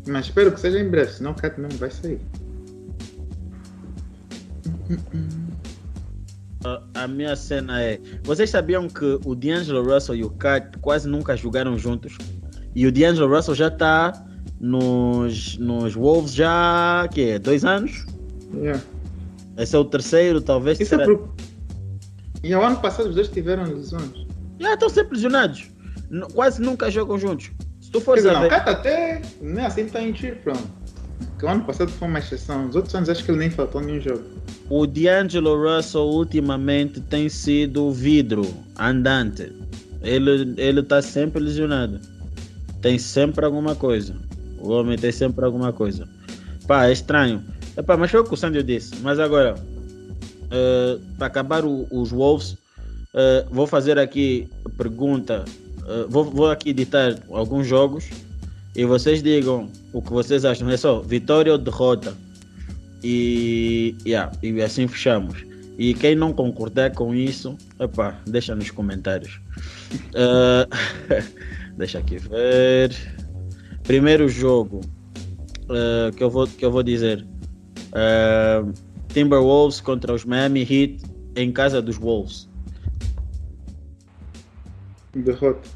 mas espero que seja em breve, senão o Cat não vai sair. A- A minha cena é. Vocês sabiam que o D'Angelo Russell e o Cat quase nunca jogaram juntos? E o D'Angelo Russell já está nos, nos Wolves já. que é? Dois anos? Yeah. Esse é o terceiro, talvez. Isso é terá- por... E ao ano passado os dois tiveram lesões. Já estão sempre lesionados. Quase nunca jogam juntos. Se tu fores dizer, a não, o ver. Cat até não é assim está em tiro, pronto. Que o ano passado foi uma exceção. Os outros anos acho que ele nem faltou nenhum jogo. O D'Angelo Russell ultimamente tem sido vidro andante. Ele ele tá sempre lesionado. Tem sempre alguma coisa. O homem tem sempre alguma coisa. Pá, é estranho. Epá, mas foi o que o Sandio disse. Mas agora, para acabar o- os Wolves, eh, vou fazer aqui pergunta. Eh, vou, vou aqui editar alguns jogos e vocês digam o que vocês acham. É só vitória ou derrota. E, yeah, e assim fechamos. E quem não concordar com isso, epá, deixa nos comentários. Eh, deixa aqui ver. Primeiro jogo eh, que, eu vou, que eu vou dizer: eh, Timberwolves contra os Miami Heat em casa dos Wolves. Derrota.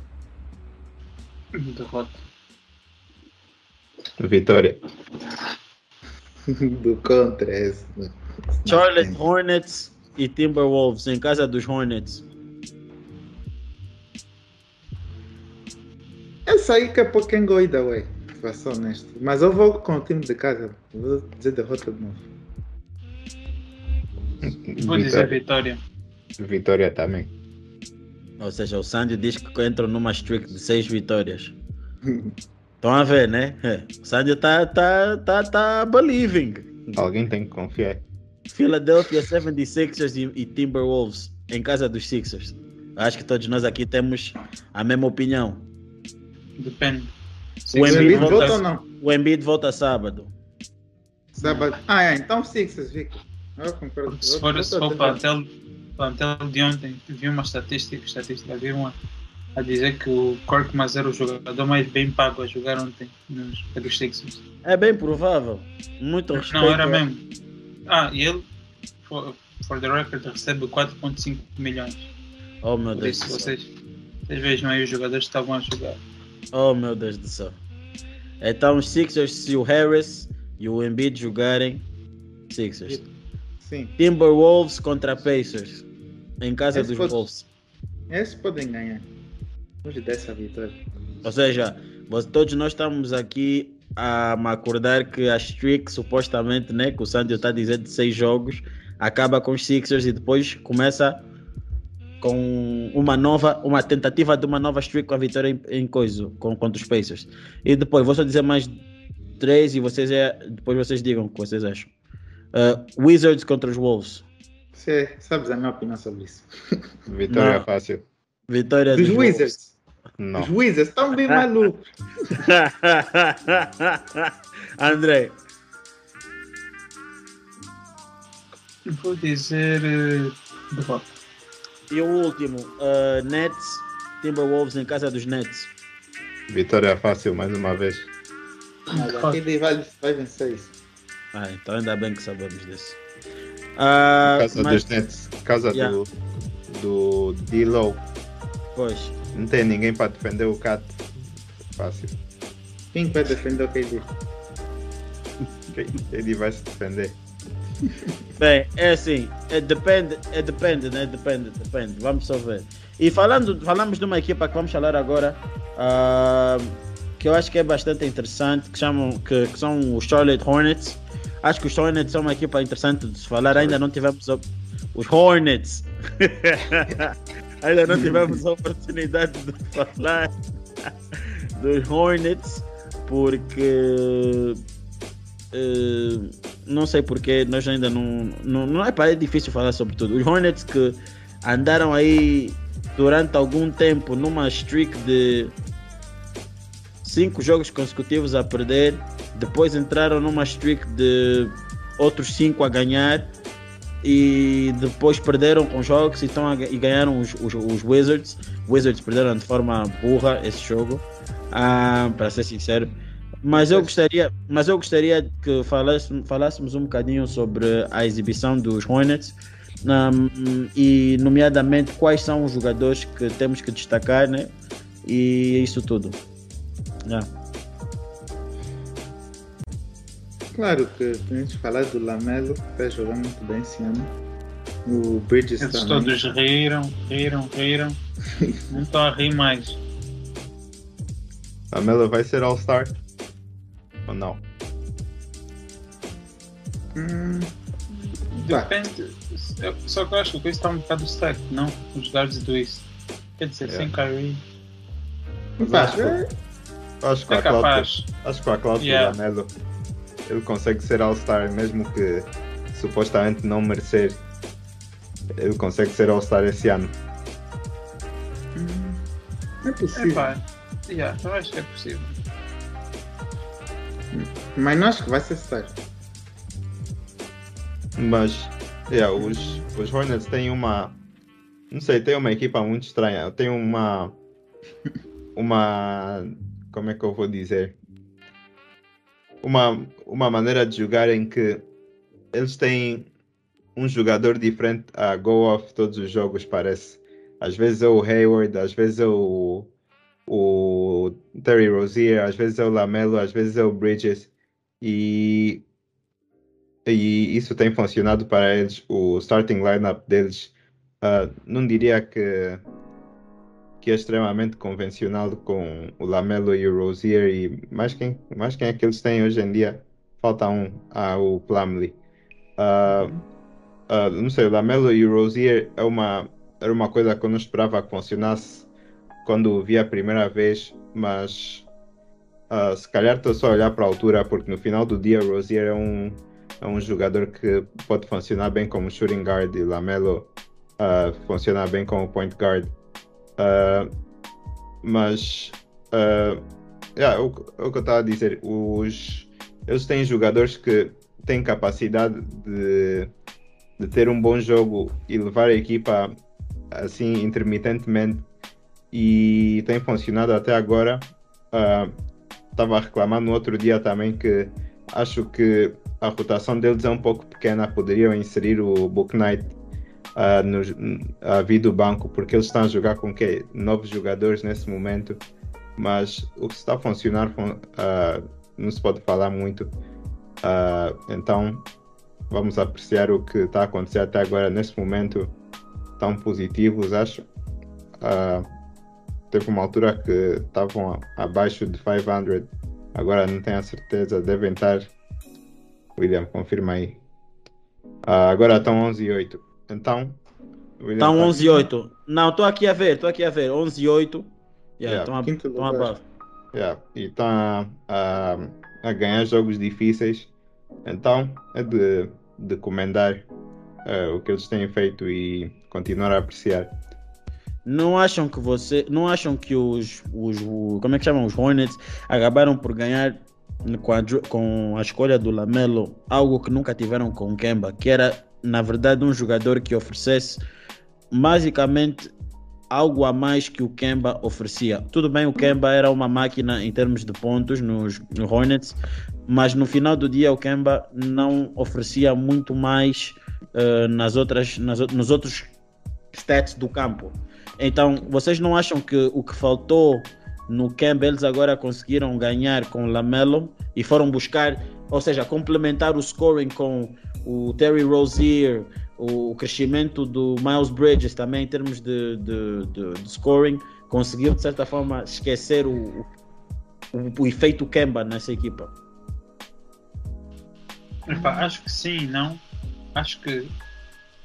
Derrota. Vitória. Do contra esse. Charlotte Hornets e Timberwolves em casa dos Hornets. Essa aí que é pouco quem go either way. Pra ser honesto. Mas eu vou com o time de casa. Vou dizer derrota de novo. Vou dizer Vitória. vitória. Vitória também. Ou seja, o Sandy diz que entram numa streak de seis vitórias. Estão a ver, né? É. O Sandy tá, tá, tá, tá believing. Alguém tem que confiar. Philadelphia 76ers e, e Timberwolves em casa dos Sixers. Acho que todos nós aqui temos a mesma opinião. Depende. O O Embiid Embiid volta- volta ou não? O Embiid volta sábado. Sábado. Ah, é. Então Sixers, Vico. Eu concordo. Se for, se for para plantel de ontem, vi uma estatística, estatística vi uma a dizer que o Korkmaz era o jogador mais bem pago a jogar ontem nos, pelos Sixers. É bem provável. Muito respeito. Não, era mesmo. Ah, e ele, for, for the record, recebe 4.5 milhões. Oh meu Por Deus isso do céu. vocês, vocês vejam aí os jogadores que estavam a jogar. Oh meu Deus do céu. Então os Sixers, se o Harris e o Embiid jogarem, Sixers. Sim. Timberwolves contra Pacers. Em casa Esse dos pode- Wolves. Esses podem ganhar. Vamos dar essa vitória. Ou seja, todos nós estamos aqui a me acordar que a streak, supostamente, né, que o Sandy está dizendo de seis jogos, acaba com os Sixers e depois começa com uma nova, uma tentativa de uma nova streak com a vitória em, em coisa, com, contra os Pacers. E depois, vou só dizer mais três e vocês é, depois vocês digam o que vocês acham. Uh, Wizards contra os Wolves. Você sabes a minha opinião sobre isso. Vitória Não. fácil. Vitória Dos dos. Wizards. Não. Os Wizards estão bem malucos. André, Vou dizer. derrota. e o último, uh, Nets, Timberwolves em casa dos Nets. Vitória fácil mais uma vez. Mas a KD vai, vai vencer isso. Ah, então ainda bem que sabemos disso. Ah, Casa mas, dos Nets. Casa Yeah. do, do D-Low. pois, Não tem ninguém para defender o Cat. Fácil. Quem vai defender o KD? Ele vai se defender. Bem, é assim, é, depende, é depende, né? Depende, depende. Vamos só ver. E falando, falamos de uma equipa que vamos falar agora, ah, que eu acho que é bastante interessante, que, chamam, que, que são os Charlotte Hornets. Acho que os Hornets são uma equipa interessante de se falar. Ainda não tivemos os Hornets. Ainda não tivemos a oportunidade de falar dos Hornets, porque eh, não sei porque nós ainda não, não. Não é para é difícil falar sobre tudo. Os Hornets que andaram aí durante algum tempo numa streak de cinco jogos consecutivos a perder, depois entraram numa streak de outros cinco a ganhar e depois perderam com jogos e, a e ganharam os, os, os Wizards. Wizards perderam de forma burra esse jogo, ah, para ser sincero. Mas eu gostaria, mas eu gostaria que falássemos, falássemos um bocadinho sobre a exibição dos Hornets um, e, nomeadamente, quais são os jogadores que temos que destacar, né? E isso tudo. Yeah. Claro que temos que falar do Lamelo, que está jogando muito bem esse ano. O Bridges Eles também. todos riram, riram, riram. Não estou a rir mais. A Melo vai ser All-Star? Ou não? Hum. Depende. eu- Só que eu acho que o Chris está um bocado stack, não? Os guards do East. Quer dizer, Yeah. sem Kyrie. Pá, Acho que- é- Acho que É a Cláudia, capaz. acho que a Cláudia Yeah. Lamelo ele consegue ser All-Star mesmo que supostamente não merecer. Ele consegue ser All-Star esse ano. é possível. Epá, yeah, eu acho que é possível. Mas não acho que vai ser Star. Mas yeah, os, os Hornets têm uma. Não sei, tem uma equipa muito estranha. Tem uma. Uma. Como é que eu vou dizer? Uma, uma maneira de jogar em que eles têm um jogador diferente a go off todos os jogos, parece. Às vezes é o Hayward, às vezes é o, o Terry Rozier, às vezes é o Lamelo, às vezes é o Bridges. E e isso tem funcionado para eles. O starting lineup deles ah, não diria que, que é extremamente convencional com o Lamelo e o Rozier e mais quem, mais quem é que eles têm hoje em dia? Falta um, ah, o Plumlee. Ah, ah, não sei, o Lamelo e o Rozier é uma, era uma coisa que eu não esperava que funcionasse quando o vi a primeira vez, mas ah, se calhar estou só a olhar para a altura, porque no final do dia o Rozier é um, é um jogador que pode funcionar bem como shooting guard e Lamelo uh, funciona bem como point guard. Uh, mas uh, yeah, o, o que eu estava a dizer, os, eles têm jogadores que têm capacidade de, de ter um bom jogo e levar a equipa assim intermitentemente e tem funcionado até agora. Estava a reclamar no outro dia também que acho que a rotação deles é um pouco pequena, poderiam inserir o Book Knight uh, no, a vir do banco, porque eles estão a jogar com que novos jogadores nesse momento, mas o que está a funcionar uh, não se pode falar muito. Uh, então vamos apreciar o que está a acontecer até agora nesse momento tão positivos, acho. teve uma altura que estavam abaixo de 500, agora não tenho a certeza, devem estar William, confirma aí. Uh, agora estão 11 e 8. Então. Estão 11 e 8. Não, estou aqui a ver, estou aqui a ver. 11 e 8. Yeah, estão Quinto a, lugar. above. Yeah, e estão a, a, a ganhar jogos difíceis. Então é de, de comendar uh, o que eles têm feito e continuar a apreciar. não acham que você, não acham que os, os, como é que chamam os Hornets acabaram por ganhar com a, com a escolha do Lamelo algo que nunca tiveram com o Kemba, que era na verdade um jogador que oferecesse basicamente algo a mais que o Kemba oferecia. Tudo bem, o Kemba era uma máquina em termos de pontos nos, no Hornets, mas no final do dia o Kemba não oferecia muito mais uh, nas outras, nas, nos outros stats do campo. Então, vocês não acham que o que faltou no Kemba eles agora conseguiram ganhar com Lamelo e foram buscar, ou seja, complementar o scoring com o Terry Rozier, o crescimento do Miles Bridges também em termos de, de, de, de scoring, conseguiu de certa forma esquecer o, o, o efeito Kemba nessa equipa? Epa, acho que sim, não. Acho que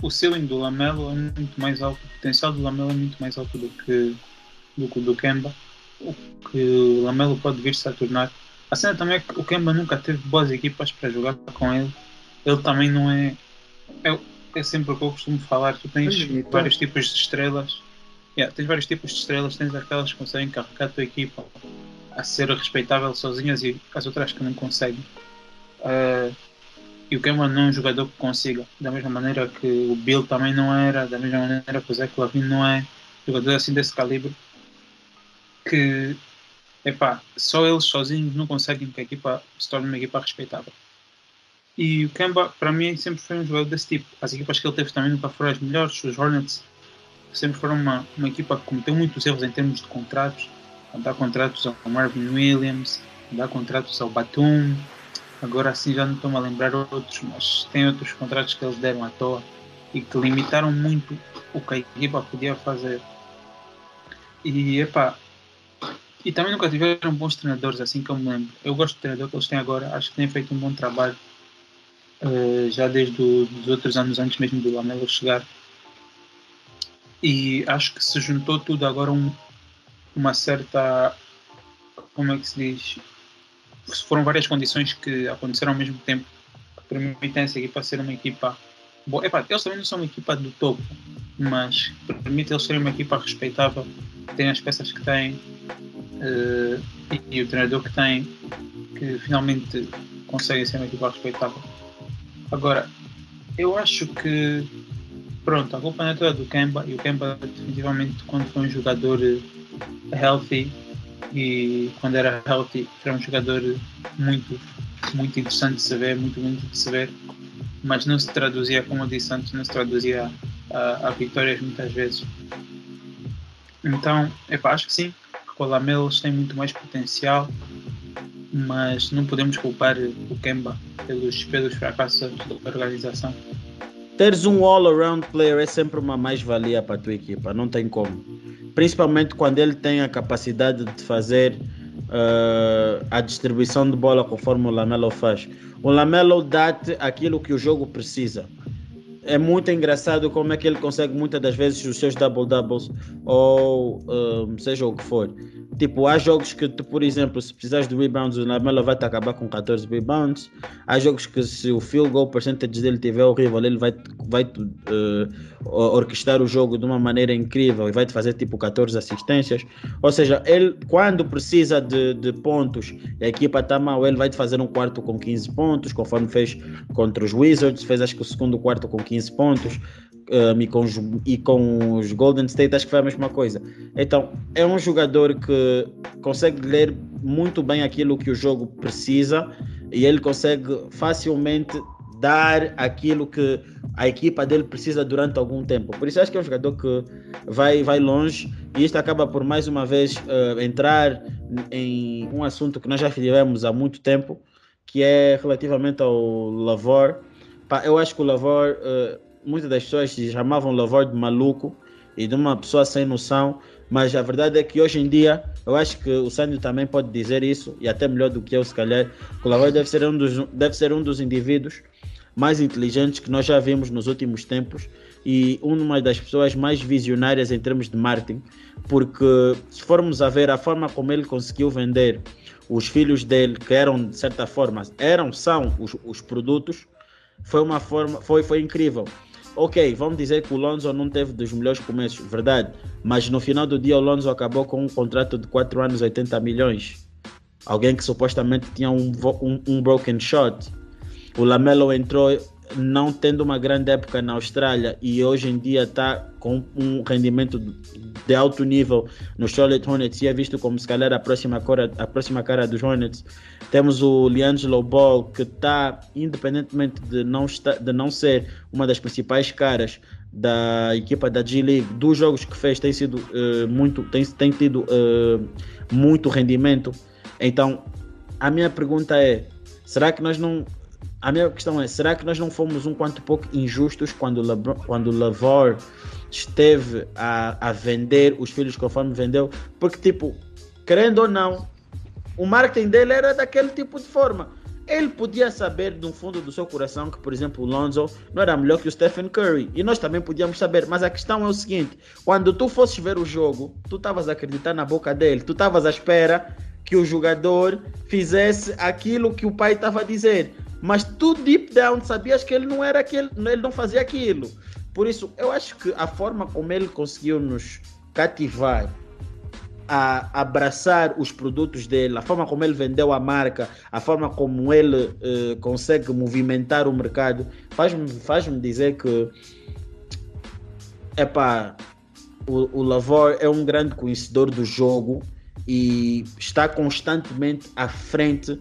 o ceiling do Lamelo é muito mais alto, o potencial do Lamelo é muito mais alto do que do, que do Kemba. O que o Lamelo pode vir-se a tornar. A cena também é que o Kemba nunca teve boas equipas para jogar com ele. Ele também não é. É, é sempre o que eu costumo falar. Tu tens então. vários tipos de estrelas. Yeah, tens vários tipos de estrelas, tens aquelas que conseguem carregar a tua equipa a ser respeitável sozinhas e as outras que não conseguem. Uh, e o Kemba não é um jogador que consiga, da mesma maneira que o Bill também não era, da mesma maneira que o Zé Lavine não é, jogador assim desse calibre, que epá, só eles sozinhos não conseguem que a equipa se torne uma equipa respeitável. E o Kemba, para mim, sempre foi um jogador desse tipo. As equipas que ele teve também nunca foram as melhores. Os Hornets sempre foram uma, uma equipa que cometeu muitos erros em termos de contratos. Dar contratos ao Marvin Williams, dar contratos ao Batum. Agora sim já não estou a lembrar outros, mas tem outros contratos que eles deram à toa e que limitaram muito o que a equipa podia fazer. E epá, e também nunca tiveram bons treinadores, assim que eu me lembro. Eu gosto do treinador que eles têm agora, acho que têm feito um bom trabalho uh, já desde os outros anos antes mesmo do Lamelo chegar. E acho que se juntou tudo agora um, uma certa. Como é que se diz? Foram várias condições que aconteceram ao mesmo tempo que permitem essa equipa ser uma equipa boa. Epá, eles também não são uma equipa do topo, mas permite eles serem uma equipa respeitável, terem as peças que têm uh, e, e, o treinador que têm, que finalmente conseguem ser uma equipa respeitável. Agora, eu acho que pronto, a culpa não é toda do Kemba e o Kemba definitivamente quando foi um jogador eh, healthy e quando era healthy era um jogador muito muito interessante de se ver, muito bonito de se ver, mas não se traduzia, como eu disse antes, não se traduzia a, a vitórias muitas vezes. Então, epá, acho que sim, que o Lamelos tem muito mais potencial, mas não podemos culpar o Kemba pelos, pelos fracassos da organização. Teres um all-around player é sempre uma mais-valia para a tua equipa, não tem como. Principalmente quando ele tem a capacidade de fazer uh, a distribuição de bola conforme o Lamelo faz. O Lamelo dá-te aquilo que o jogo precisa. É muito engraçado como é que ele consegue muitas das vezes os seus double-doubles ou uh, seja o que for. Tipo, há jogos que, tu, por exemplo, se precisares de rebounds, o Lamelo vai te acabar com 14 rebounds. Há jogos que, se o field goal percentage dele tiver horrível, ele vai, vai uh, orquestrar o jogo de uma maneira incrível e vai te fazer tipo 14 assistências. Ou seja, ele, quando precisa de, de pontos, a equipa está mal, ele vai te fazer um quarto com 15 pontos, conforme fez contra os Wizards, fez acho que o segundo quarto com 15 pontos um, e, com os, e com os Golden State acho que foi a mesma coisa. Então, é um jogador que consegue ler muito bem aquilo que o jogo precisa e ele consegue facilmente dar aquilo que a equipa dele precisa durante algum tempo. Por isso acho que é um jogador que vai, vai longe e isto acaba por mais uma vez uh, entrar em um assunto que nós já tivemos há muito tempo, que é relativamente ao Lavor. Eu acho que o Lavor uh, muitas das pessoas chamavam Lavor de maluco e de uma pessoa sem noção, mas a verdade é que hoje em dia, eu acho que o Sânio também pode dizer isso, e até melhor do que eu, se calhar, que o deve ser um dos, deve ser um dos indivíduos mais inteligentes que nós já vimos nos últimos tempos e uma das pessoas mais visionárias em termos de marketing, porque se formos a ver a forma como ele conseguiu vender os filhos dele, que eram de certa forma, eram, são os, os produtos, foi uma forma, foi, foi incrível ok, vamos dizer que o Lonzo não teve dos melhores começos, verdade. Mas no final do dia o Lonzo acabou com um contrato de 4 anos, 80 milhões. Alguém que supostamente tinha um, um, um broken shot. O Lamelo entrou não tendo uma grande época na Austrália e hoje em dia está com um rendimento de alto nível no Charlotte Hornets e é visto como se calhar a próxima cara, a próxima cara dos Hornets. Temos o Liangelo Ball que está, independentemente de não, estar, de não ser uma das principais caras da equipa da G-League, dos jogos que fez tem sido uh, muito, tem, tem tido uh, muito rendimento. Então, a minha pergunta é: será que nós não a minha questão é, será que nós não fomos um quanto pouco injustos quando, Lebron, quando Lavor esteve a, a vender os filhos conforme vendeu? Porque, tipo, querendo ou não, o marketing dele era daquele tipo de forma. Ele podia saber no fundo do seu coração que, por exemplo, o Lonzo não era melhor que o Stephen Curry. E nós também podíamos saber. Mas a questão é o seguinte: quando tu fosses ver o jogo, tu estavas a acreditar na boca dele, tu estavas à espera que o jogador fizesse aquilo que o pai estava a dizer mas tu deep down sabias que ele não era aquele, ele não fazia aquilo. Por isso, eu acho que a forma como ele conseguiu nos cativar a abraçar os produtos dele, a forma como ele vendeu a marca, a forma como ele uh, consegue movimentar o mercado, faz-me faz -me dizer que epá, o, o Lavor é um grande conhecedor do jogo e está constantemente à frente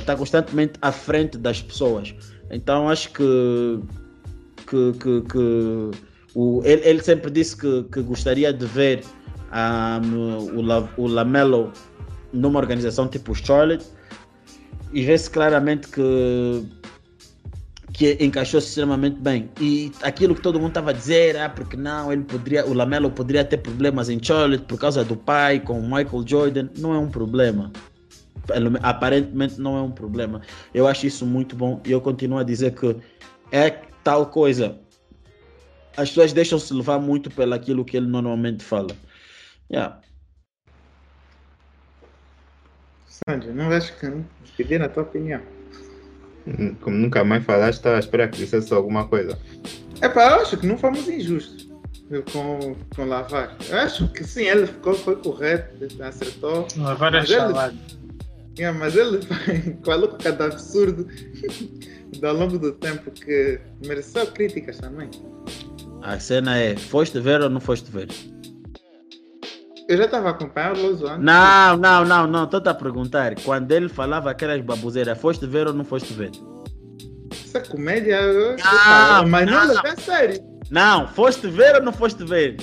está eh, uh, constantemente à frente das pessoas. Então acho que, que, que, que o, ele, ele, sempre disse que, que gostaria de ver um, o, La, o Lamelo numa organização tipo Charlotte e vê-se claramente que que encaixou-se extremamente bem. E aquilo que todo mundo estava a dizer, ah, porque não, ele poderia, o Lamelo poderia ter problemas em Charlotte por causa do pai com o Michael Jordan, não é um problema aparentemente não é um problema. Eu acho isso muito bom e eu continuo a dizer que é tal coisa. As pessoas deixam-se levar muito pelo aquilo que ele normalmente fala. Yeah. Sandro, não acho que pedir a tua opinião. Como nunca mais falaste, estava a esperar que dissesse alguma coisa. É pá, eu acho que não fomos injustos com, com Lavar. Eu acho que sim, ele ficou, foi correto, acertou. Lavar é chalado. Yeah, mas ele falou cada absurdo ao longo do tempo que mereceu críticas também. A cena é, foste ver ou não foste ver? Eu já estava acompanhando o Loso antes. Não, não, não, não. Estou a perguntar. Quando ele falava aquelas baboseiras, foste ver ou não foste ver? Essa comédia. Não, mas não, não a sério. Não, foste ver ou não foste ver?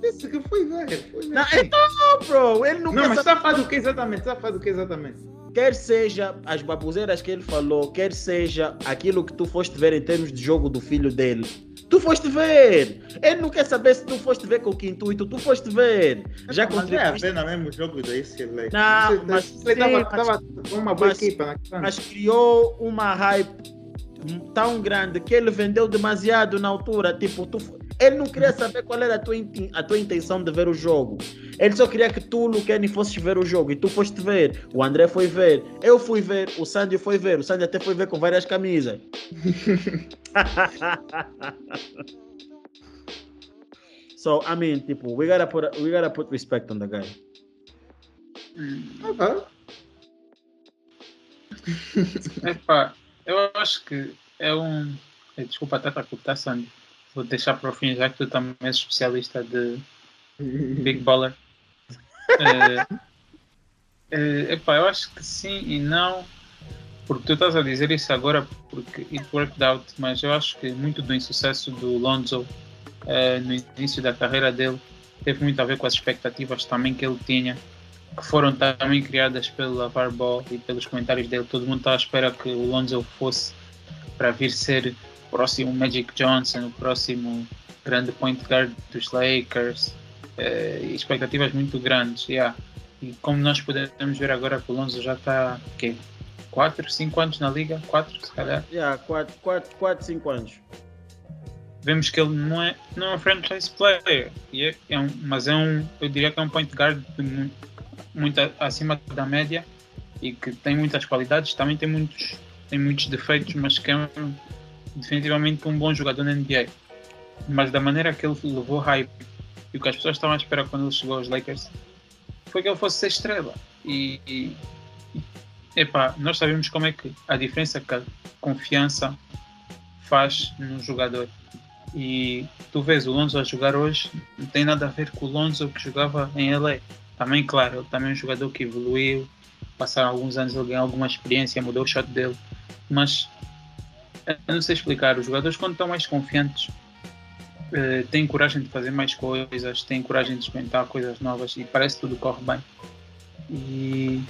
Disse que fui ver. Fui ver. Não, então, bro, ele não Não, mas está a falar do que exatamente? Está a falar do que exatamente? Quer seja as baboseiras que ele falou, quer seja aquilo que tu foste ver em termos de jogo do filho dele. Tu foste ver! Ele não quer saber se tu foste ver com que intuito, tu foste ver. Já mas é a no mesmo jogo da UCLA. Não, mas, ele estava uma boa mas, equipa. Mas criou uma hype tão grande que ele vendeu demasiado na altura. Tipo, tu, ele não queria saber qual era a tua, a tua intenção de ver o jogo. Ele só queria que tu, Luqueni, fosses ver o jogo. E tu foste ver. O André foi ver. Eu fui ver. O Sandy foi ver. O Sandy até foi ver com várias camisas. so, I mean, tipo, we gotta put, we gotta put respect on the guy. Okay. Epá, eu acho que é um. Desculpa até para cortar, Sandy vou deixar para o fim, já que tu também és especialista de Big Baller. uh, uh, epá, eu acho que sim e não, porque tu estás a dizer isso agora porque it worked out, mas eu acho que muito do insucesso do Lonzo uh, no início da carreira dele teve muito a ver com as expectativas também que ele tinha, que foram também criadas pelo Lavar Ball e pelos comentários dele. Todo mundo estava à espera que o Lonzo fosse para vir ser próximo Magic Johnson, o próximo grande point guard dos Lakers, eh, expectativas muito grandes. Yeah. E como nós podemos ver agora o Lonzo já está, quê? 4, 5 anos na liga? 4, se calhar? Yeah, 4, 4, 4 5 anos. Vemos que ele não é, não é um franchise player, é, é um, mas é um, eu diria que é um point guard muito, muito acima da média e que tem muitas qualidades, também tem muitos, tem muitos defeitos, mas que é um, definitivamente um bom jogador na NBA. mas da maneira que ele levou hype e o que as pessoas estavam a esperar quando ele chegou aos Lakers foi que ele fosse ser estrela. E, e epá, nós sabemos como é que a diferença que a confiança faz no jogador. E tu vês o Lonzo a jogar hoje, não tem nada a ver com o Lonzo que jogava em LA. Também, claro, ele também é um jogador que evoluiu, passaram alguns anos, ele ganhou alguma experiência, mudou o shot dele. Mas não sei explicar, os jogadores quando estão mais confiantes eh, têm coragem de fazer mais coisas, têm coragem de experimentar coisas novas e parece que tudo corre bem. E,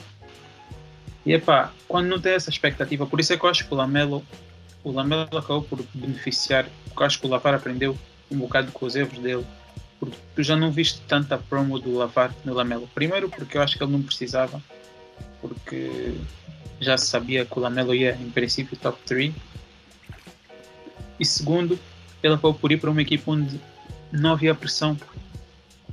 e epá, quando não tem essa expectativa, por isso é que eu acho que o Lamelo, o Lamelo acabou por beneficiar, porque eu acho que o Lavar aprendeu um bocado com os erros dele, porque tu já não viste tanta promo do Lavar no Lamelo. Primeiro porque eu acho que ele não precisava, porque já sabia que o Lamelo ia em princípio top 3. E segundo, ele acabou por ir para uma equipe onde não havia pressão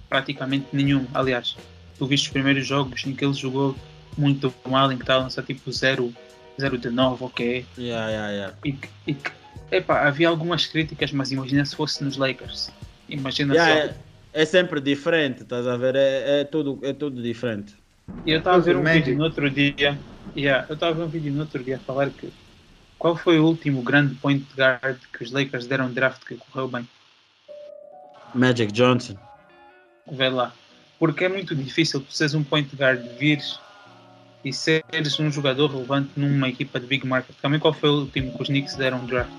praticamente nenhuma. Aliás, tu viste os primeiros jogos em que ele jogou muito mal, em que estava a lançar tipo 0, 0 de 9, ok? Yeah, yeah, yeah. E, que- e que, epá, havia algumas críticas, mas imagina se fosse nos Lakers. Imagina Yeah, só. é, é sempre diferente, estás a ver? É, é tudo, é tudo diferente. E eu estava a ver um Magic. vídeo no outro dia. Yeah, eu estava a ver um vídeo no outro dia a falar que qual foi o último grande point guard que os Lakers deram draft que correu bem? Magic Johnson. Vê lá. Porque é muito difícil tu seres um point guard, vires e seres um jogador relevante numa equipa de big market. Também qual foi o último que os Knicks deram draft?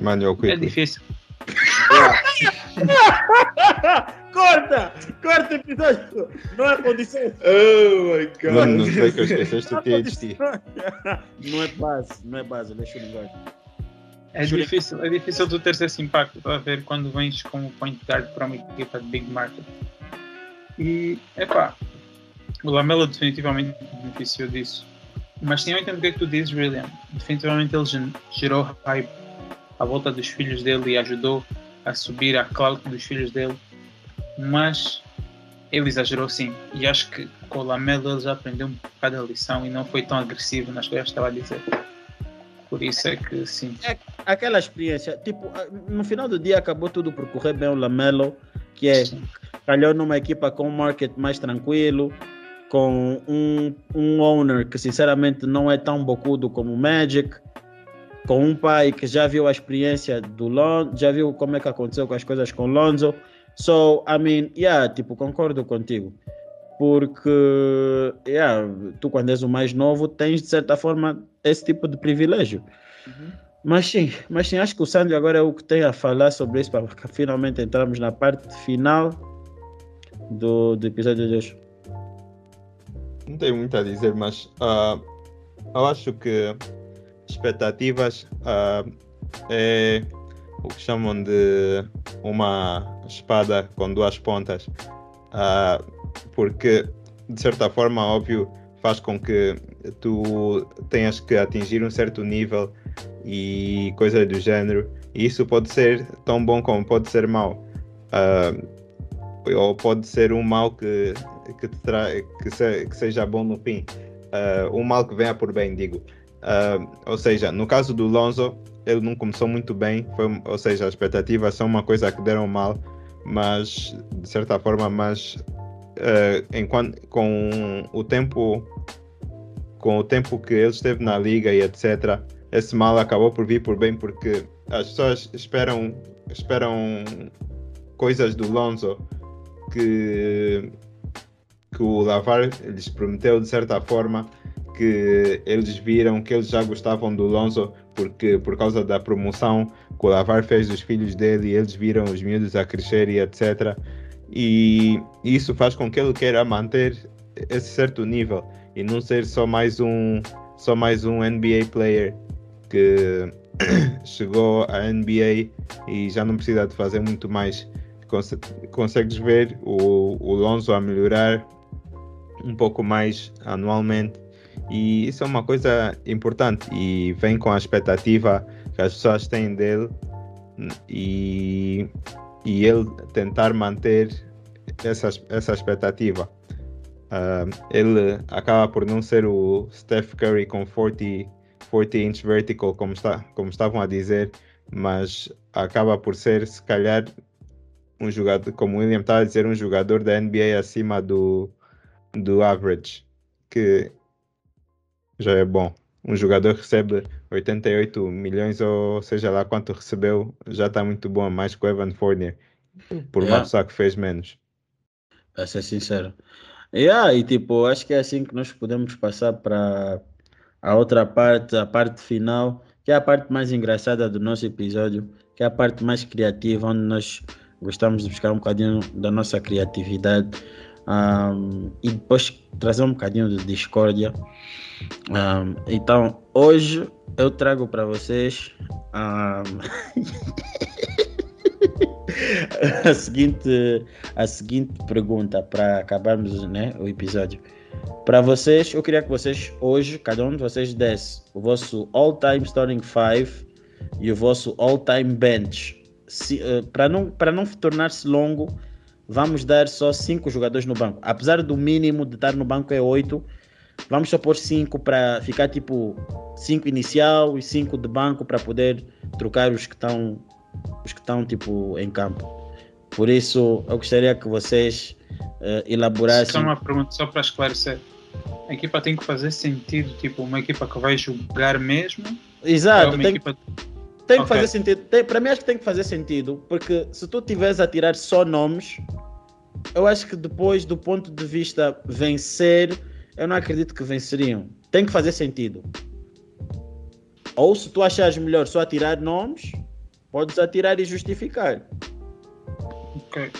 Emmanuel É Quickly. difícil. corta! Corta episódio! Não é condição. Oh my god. Mano, não sei que eu esqueceste o THT. Não é base, não é base, ele é guard. É difícil, é difícil tu teres esse impacto, estás a ver, quando vens como point guard para uma equipa de big market. E, epá, o Lamelo definitivamente beneficiou disso. Mas sim, eu entendo o que é que tu dizes, William. Definitivamente ele gerou hype à volta dos filhos dele e ajudou a subir a cloud dos filhos dele. Mas ele exagerou sim. E acho que com o Lamelo ele já aprendeu um bocado a lição e não foi tão agressivo nas coisas que estava a dizer. Por isso é que sim. Aquela experiência, tipo, no final do dia acabou tudo por correr bem o Lamelo, que é Sim. calhou numa equipa com um market mais tranquilo, com um, um owner que sinceramente não é tão bocudo como o Magic, com um pai que já viu a experiência do Lonzo, já viu como é que aconteceu com as coisas com Lonzo. So, I mean, yeah, tipo, concordo contigo. Porque, yeah, tu quando és o mais novo tens de certa forma esse tipo de privilégio. Mas sim, mas sim, acho que o Sandro agora é o que tem a falar sobre isso para finalmente entrarmos na parte final do, do episódio de hoje. Não tenho muito a dizer, mas ah, eu acho que expectativas ah, é o que chamam de uma espada com duas pontas. Ah, porque, de certa forma, óbvio, faz com que tu tenhas que atingir um certo nível e coisas do género. E isso pode ser tão bom como pode ser mau. Ah, ou pode ser um mal que, que, tra que, se que seja bom no fim. Ah, um mal que venha por bem, digo. Ah, ou seja, no caso do Lonzo, ele não começou muito bem, foi, ou seja, as expectativas são uma coisa que deram mal, mas de certa forma, mas ah, enquanto, com o tempo com o tempo que ele esteve na liga e etc, esse mal acabou por vir por bem porque as pessoas esperam esperam coisas do Lonzo que, que o Lavar lhes prometeu de certa forma que eles viram que eles já gostavam do Lonzo porque por causa da promoção que o Lavar fez dos filhos dele eles viram os miúdos a crescer e etc e isso faz com que ele queira manter esse certo nível e não ser só mais um só mais um NBA player que chegou à NBA e já não precisa de fazer muito mais. Conse consegues ver o, o Lonzo a melhorar um pouco mais anualmente e isso é uma coisa importante e vem com a expectativa que as pessoas têm dele e, e ele tentar manter essa, essa expectativa. Uh, ele acaba por não ser o Steph Curry com 40, 40 inch vertical, como, está, como estavam a dizer, mas acaba por ser, se calhar, um jogador, como o William estava a dizer, um jogador da NBA acima do, do average, que já é bom. Um jogador recebe 88 milhões, ou seja lá quanto recebeu, já está muito bom, mais que o Evan Fournier, por Yeah. uma pessoa que fez menos. Para ser sincero. Yeah, e tipo, acho que é assim que nós podemos passar para a outra parte, a parte final, que é a parte mais engraçada do nosso episódio, que é a parte mais criativa, onde nós gostamos de buscar um bocadinho da nossa criatividade ahm, e depois trazer um bocadinho de discórdia. Ahm, então, hoje eu trago para vocês ahm, a seguinte a seguinte pergunta para acabarmos né, o episódio. Para vocês, eu queria que vocês hoje, cada um de vocês desse o vosso all-time starting five e o vosso all-time bench. Para não, não tornar-se longo, vamos dar só cinco jogadores no banco. Apesar do mínimo de estar no banco é oito, vamos só pôr cinco para ficar tipo cinco inicial e cinco de banco para poder trocar os que estão os que estão tipo em campo. Por isso, eu gostaria que vocês eh, elaborassem. Só uma pergunta, só para esclarecer. A equipa tem que fazer sentido, tipo, uma equipa que vai jogar mesmo. é Exato, uma tem, equipa. Tem que fazer sentido. Tem, para mim, acho que tem que fazer sentido, porque se tu tiveres a tirar só nomes, eu acho que depois, do ponto de vista vencer, eu não acredito que venceriam. Tem que fazer sentido. Ou se tu achares melhor só atirar nomes, podes atirar e justificar. Ok.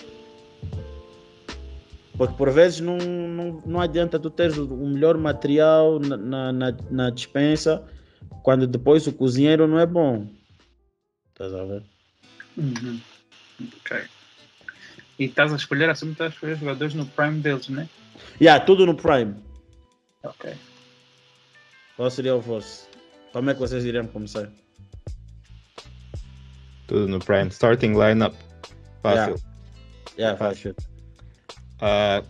Porque por vezes não, não, não adianta tu teres o melhor material na, na, na dispensa quando depois o cozinheiro não é bom. Estás a ver? Uhum. Ok. E estás a escolher, assim, estás a escolher jogadores no prime deles, né? Yeah, tudo no Prime. Ok. Qual seria o vosso? Como é que vocês iriam começar? Tudo no Prime. Starting lineup. Fácil. Yeah, faz shoot. Ah,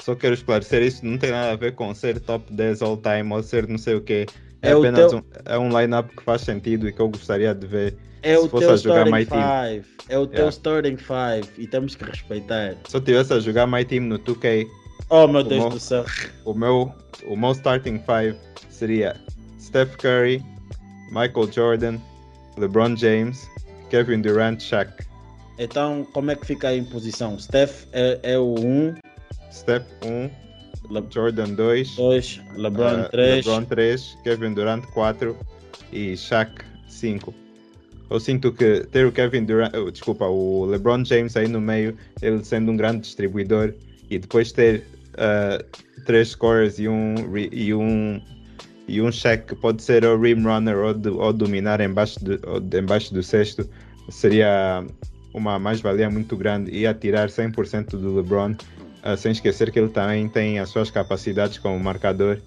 só quero esclarecer isso não tem nada a ver com ser top 10 all time ou ser não sei o que. É, É apenas teu- um, é um lineup que faz sentido e que eu gostaria de ver. É Se o fosse teu a jogar starting My Team. five. É o teu Yeah. starting five. E temos que respeitar. Se eu tivesse a jogar My Team no 2K, Oh meu Deus Bom. do céu. o meu, o meu starting five seria Steph Curry, Michael Jordan, LeBron James, Kevin Durant, Shaq. Então, como é que fica aí em posição? Steph é, é o 1, Steph 1, Le- Jordan 2, 2, LeBron ah, 3. LeBron 3, Kevin Durant 4 e Shaq 5. Eu sinto que ter o Kevin Durant, oh, desculpa, o LeBron James aí no meio, ele sendo um grande distribuidor, e depois ter ah, três scorers e um, e um e um Shaq que pode ser ou rim runner ou, do- ou dominar embaixo do, ou de- embaixo do cesto, seria uma mais-valia muito grande e atirar 100% do LeBron, ah, sem esquecer que ele também tem as suas capacidades como marcador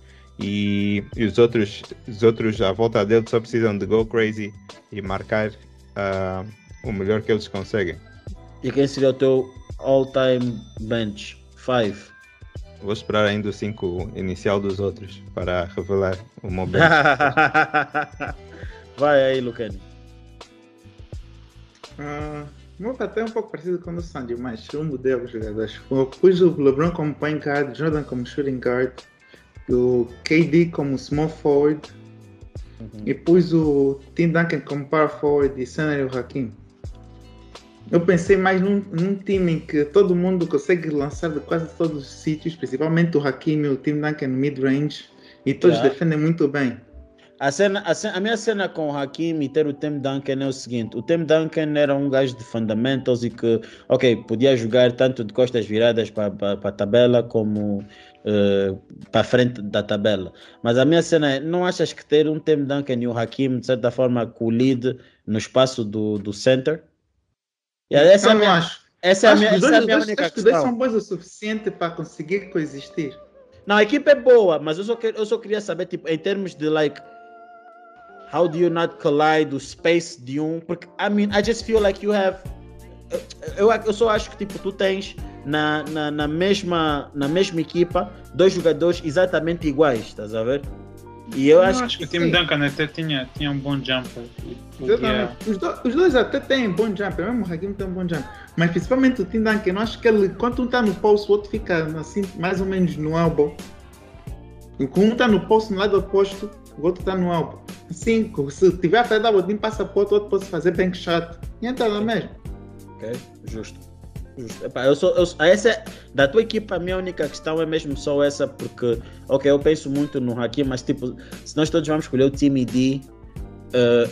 e, e os, outros, os outros à volta dele só precisam de go crazy e marcar ah, o melhor que eles conseguem. E quem seria o teu all-time bench? 5. Vou esperar ainda o 5 inicial dos outros para revelar o meu bench. Vai aí, Lucani. O meu tá até um pouco parecido com o do Sandy, mas eu mudei alguns jogadores. Eu pus o LeBron como point guard, Jordan como shooting guard, o KD como small forward e pus o Tim Duncan como power forward e Sander e o Hakim. Eu pensei mais num, num time em que todo mundo consegue lançar de quase todos os sítios, principalmente o Hakim e o Tim Duncan no mid-range, e todos Yeah. defendem muito bem. A, cena, a, cena- a minha cena com o Hakim e ter o Tim Duncan é o seguinte: o Tim Duncan era um gajo de fundamentals e que, ok, podia jogar tanto de costas viradas para a tabela como para frente da tabela. Mas a minha cena é: não achas que ter um Tim Duncan e o Hakim, de certa forma, lead no espaço do, do center? E essa é eu a não minha, acho. essa é a acho minha, que os essa é a dois, minha dois- única acho que os dois são bons o suficiente para conseguir coexistir. Não, a equipe é boa, mas eu só, eu só queria saber, tipo, em termos de, like, how do you not collide o space de um? Porque, I mean, I just feel like you have... Eu, eu, eu só acho que, tipo, tu tens na, na, na mesma, na mesma equipa dois jogadores exatamente iguais, estás a ver? E eu, Eu acho, acho que o sim. Tim Duncan até tinha, tinha um bom jumper. Exatamente. Os, do- os dois até têm bom jumper, mesmo o Hakim tem um bom jumper. Mas principalmente o Tim Duncan, eu acho que ele, quando um está no post, o outro fica assim, mais ou menos no elbow. E quando um está no post no lado oposto, o outro está no elbow. Assim, se tiver a fazer double team, passa para o outro, o outro pode fazer bank shot. E entra lá mesmo. Ok, justo. Epá, eu sou, eu, sou- essa é- da tua equipa, a minha única questão é mesmo só essa, porque, ok, eu penso muito no Hakim, mas tipo, se nós todos vamos escolher o time D, eh,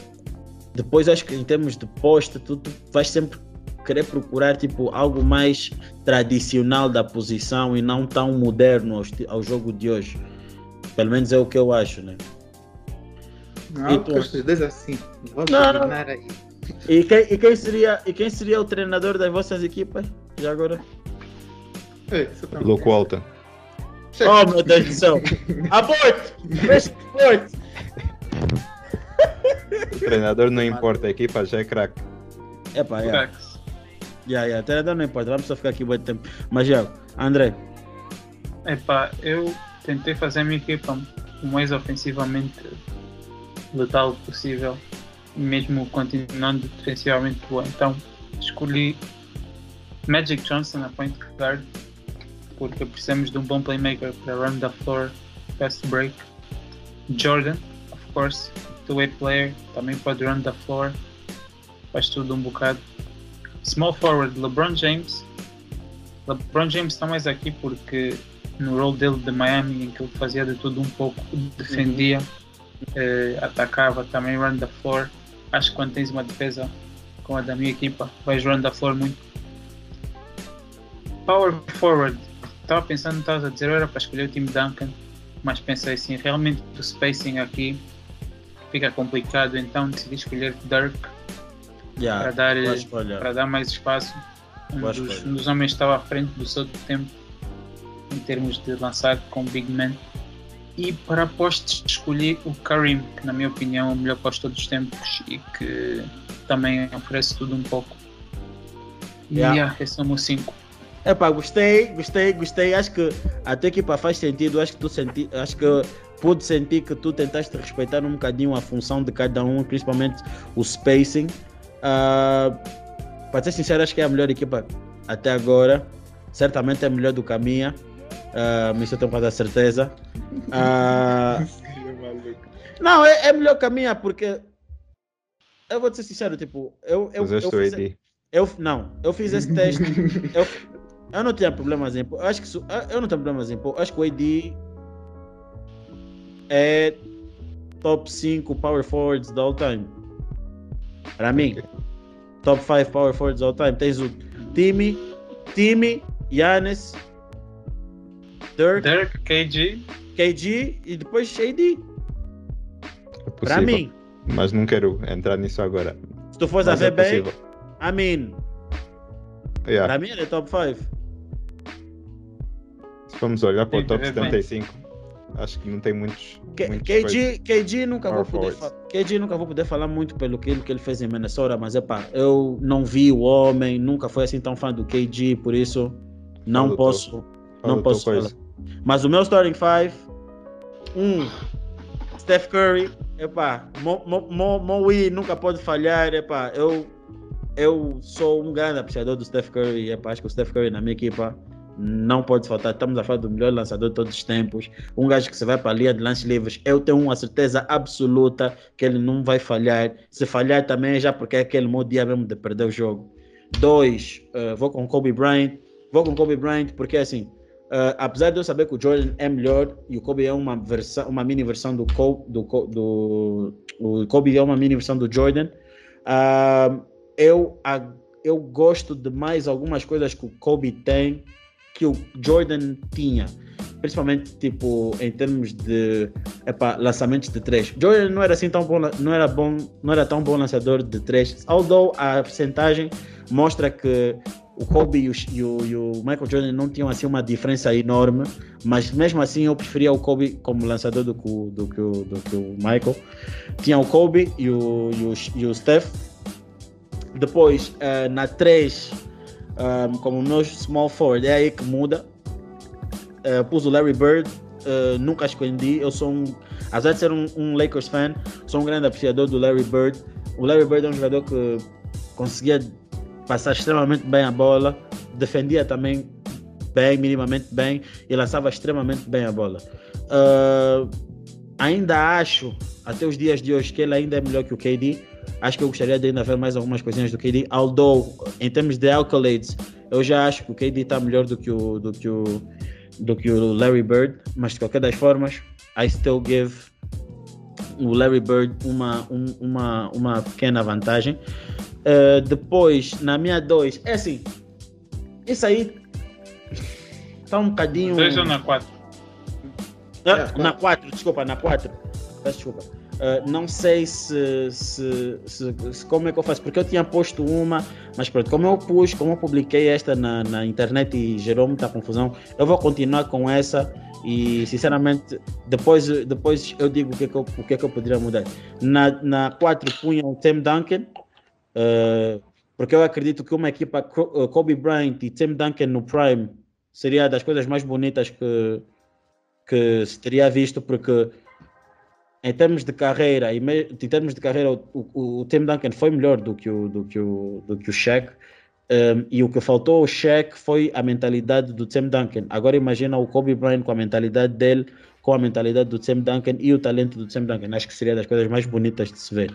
depois acho que em termos de poste, tu, tu vais sempre querer procurar tipo algo mais tradicional da posição e não tão moderno ao, ao jogo de hoje. Pelo menos é o que eu acho, né? Não, E tu? dois assim. Vou não. terminar aí. E quem, e quem seria, e quem seria o treinador das vossas equipas? Já agora? Ei, tá- Luke Walton. Chega. Oh meu Deus do céu! Aborto! Fecha aborto! O treinador não importa, a equipa já é craque. Epá, yeah. Facts. Yeah, yeah. Treinador não importa, vamos só ficar aqui muito tempo. Mas já, André, Epá, eu tentei fazer a minha equipa o mais ofensivamente letal possível, mesmo continuando defensivamente boa. Então escolhi Magic Johnson a point guard, porque precisamos de um bom playmaker para run the floor, fast break. Jordan, of course, two-way player, também pode run the floor, faz tudo um bocado. Small forward, LeBron James. LeBron James está mais aqui porque no role dele de Miami, em que ele fazia de tudo um pouco, defendia, eh, atacava, também run the floor. Acho que quando tens uma defesa como a da minha equipa, vais run the floor muito. Power forward, estava pensando, estavas a dizer, era para escolher o time Duncan, mas pensei assim, realmente o spacing aqui fica complicado, então decidi escolher Dirk para já, dar, para dar mais espaço. Um dos, um dos homens estava à frente do seu tempo em termos de lançar com Big Man. E para postes escolhi o Karim, que na minha opinião é o melhor de todos os tempos e que também oferece tudo um pouco. E Yeah. yeah, esse é o meu 5. Epá, gostei, gostei, gostei. Acho que a tua equipa faz sentido. Acho que tu senti, acho que pude sentir que tu tentaste respeitar um bocadinho a função de cada um, principalmente o spacing. Ah, para ser sincero, acho que é a melhor equipa até agora. Certamente é a melhor do caminho. Uh, isso eu tenho quase a certeza. Ah, não, é, é melhor caminho porque eu vou te ser sincero, tipo, eu, eu, eu, o fiz, eu não, eu fiz esse teste. eu, eu não tinha problemas em. Eu acho que eu- não tenho problemas em pôr. Acho que o AD é top 5 power forwards da all time. Para mim, top 5 power forwards all time. Tens o Timmy, Timmy, Giannis, Dirk, Dirk, KG, KG e depois AD. É Para mim, Mas não quero entrar nisso agora. se tu fores a é ver bem, possível. I mean, Yeah. para mim ele é top 5. Se vamos olhar para o top é bem. 75, acho que não tem muitos. K- muitos. KG, KG nunca vou poder KG nunca vou poder falar muito pelo que, que ele fez em Minnesota, mas é pá, eu não vi o homem, nunca fui assim tão fã do KG, por isso não Fala posso, Fala não posso coisa. falar. Mas o meu starting five, um, Steph Curry, epá, Mo, Mo, Mo, Moe nunca pode falhar, epá, eu eu sou um grande apreciador do Steph Curry, epá, acho que o Steph Curry na minha equipa não pode faltar. Estamos a falar do melhor lançador de todos os tempos. Um gajo que você vai para a linha de lances livres, eu tenho uma certeza absoluta que ele não vai falhar. Se falhar também é já porque é aquele mau dia mesmo de perder o jogo. Dois, eh, vou com Kobe Bryant. Vou com Kobe Bryant porque assim, eh, apesar de eu saber que o Jordan é melhor e o Kobe é uma versão, uma mini versão do Kobe, do, do o Kobe é uma mini versão do Jordan. ah, eu, a- eu gosto de mais algumas coisas que o Kobe tem que o Jordan tinha. Principalmente tipo em termos de epá, lançamentos de três. Jordan não era assim tão bom, não era bom, não era tão bom lançador de três. Although a percentagem mostra que o Kobe e o, e o- e o Michael Jordan não tinham assim uma diferença enorme, mas mesmo assim eu preferia o Kobe como lançador do que o, do que o, do que o Michael. Tinha o Kobe e o, e o, e o Steph. Depois, eh, na 3, como meu small forward, é aí que muda. Eh, pus o Larry Bird uh, nunca escondi. Eu sou um, apesar de ser um, um, Lakers fan, sou um grande apreciador do Larry Bird. O Larry Bird é um jogador que conseguia passar extremamente bem a bola, defendia também bem, minimamente bem e lançava extremamente bem a bola. Uh, ainda acho, até os dias de hoje, que ele ainda é melhor que o KD. Acho que eu gostaria de ainda ver mais algumas coisinhas do KD. Although, em termos de accolades, eu já acho que o KD está melhor do que o, do que o do que o Larry Bird, mas de qualquer das formas, I still give o Larry Bird uma, um, uma, uma pequena vantagem. Uh, depois, na minha 2, é assim, isso aí está um bocadinho. 2 ou na 4? Uh, na 4, desculpa, na 4. Desculpa. Uh, não sei se, se, se, se, como é que eu faço, porque eu tinha posto uma, mas pronto, como eu pus, como eu publiquei esta na, na internet e gerou muita confusão, eu vou continuar com essa e sinceramente depois, depois eu digo o que, é que eu, o que é que eu poderia mudar. Na, na 4 punha o Tim Duncan, uh, porque eu acredito que uma equipa Kobe Bryant e Tim Duncan no Prime seria das coisas mais bonitas que, que se teria visto, porque em termos de carreira, em termos de carreira, o, o, o Tim Duncan foi melhor do que o, do que o, do que o Shaq. Um, e o que faltou ao Shaq foi a mentalidade do Tim Duncan. Agora imagina o Kobe Bryant com a mentalidade dele, com a mentalidade do Tim Duncan e o talento do Tim Duncan. Acho que seria das coisas mais bonitas de se ver.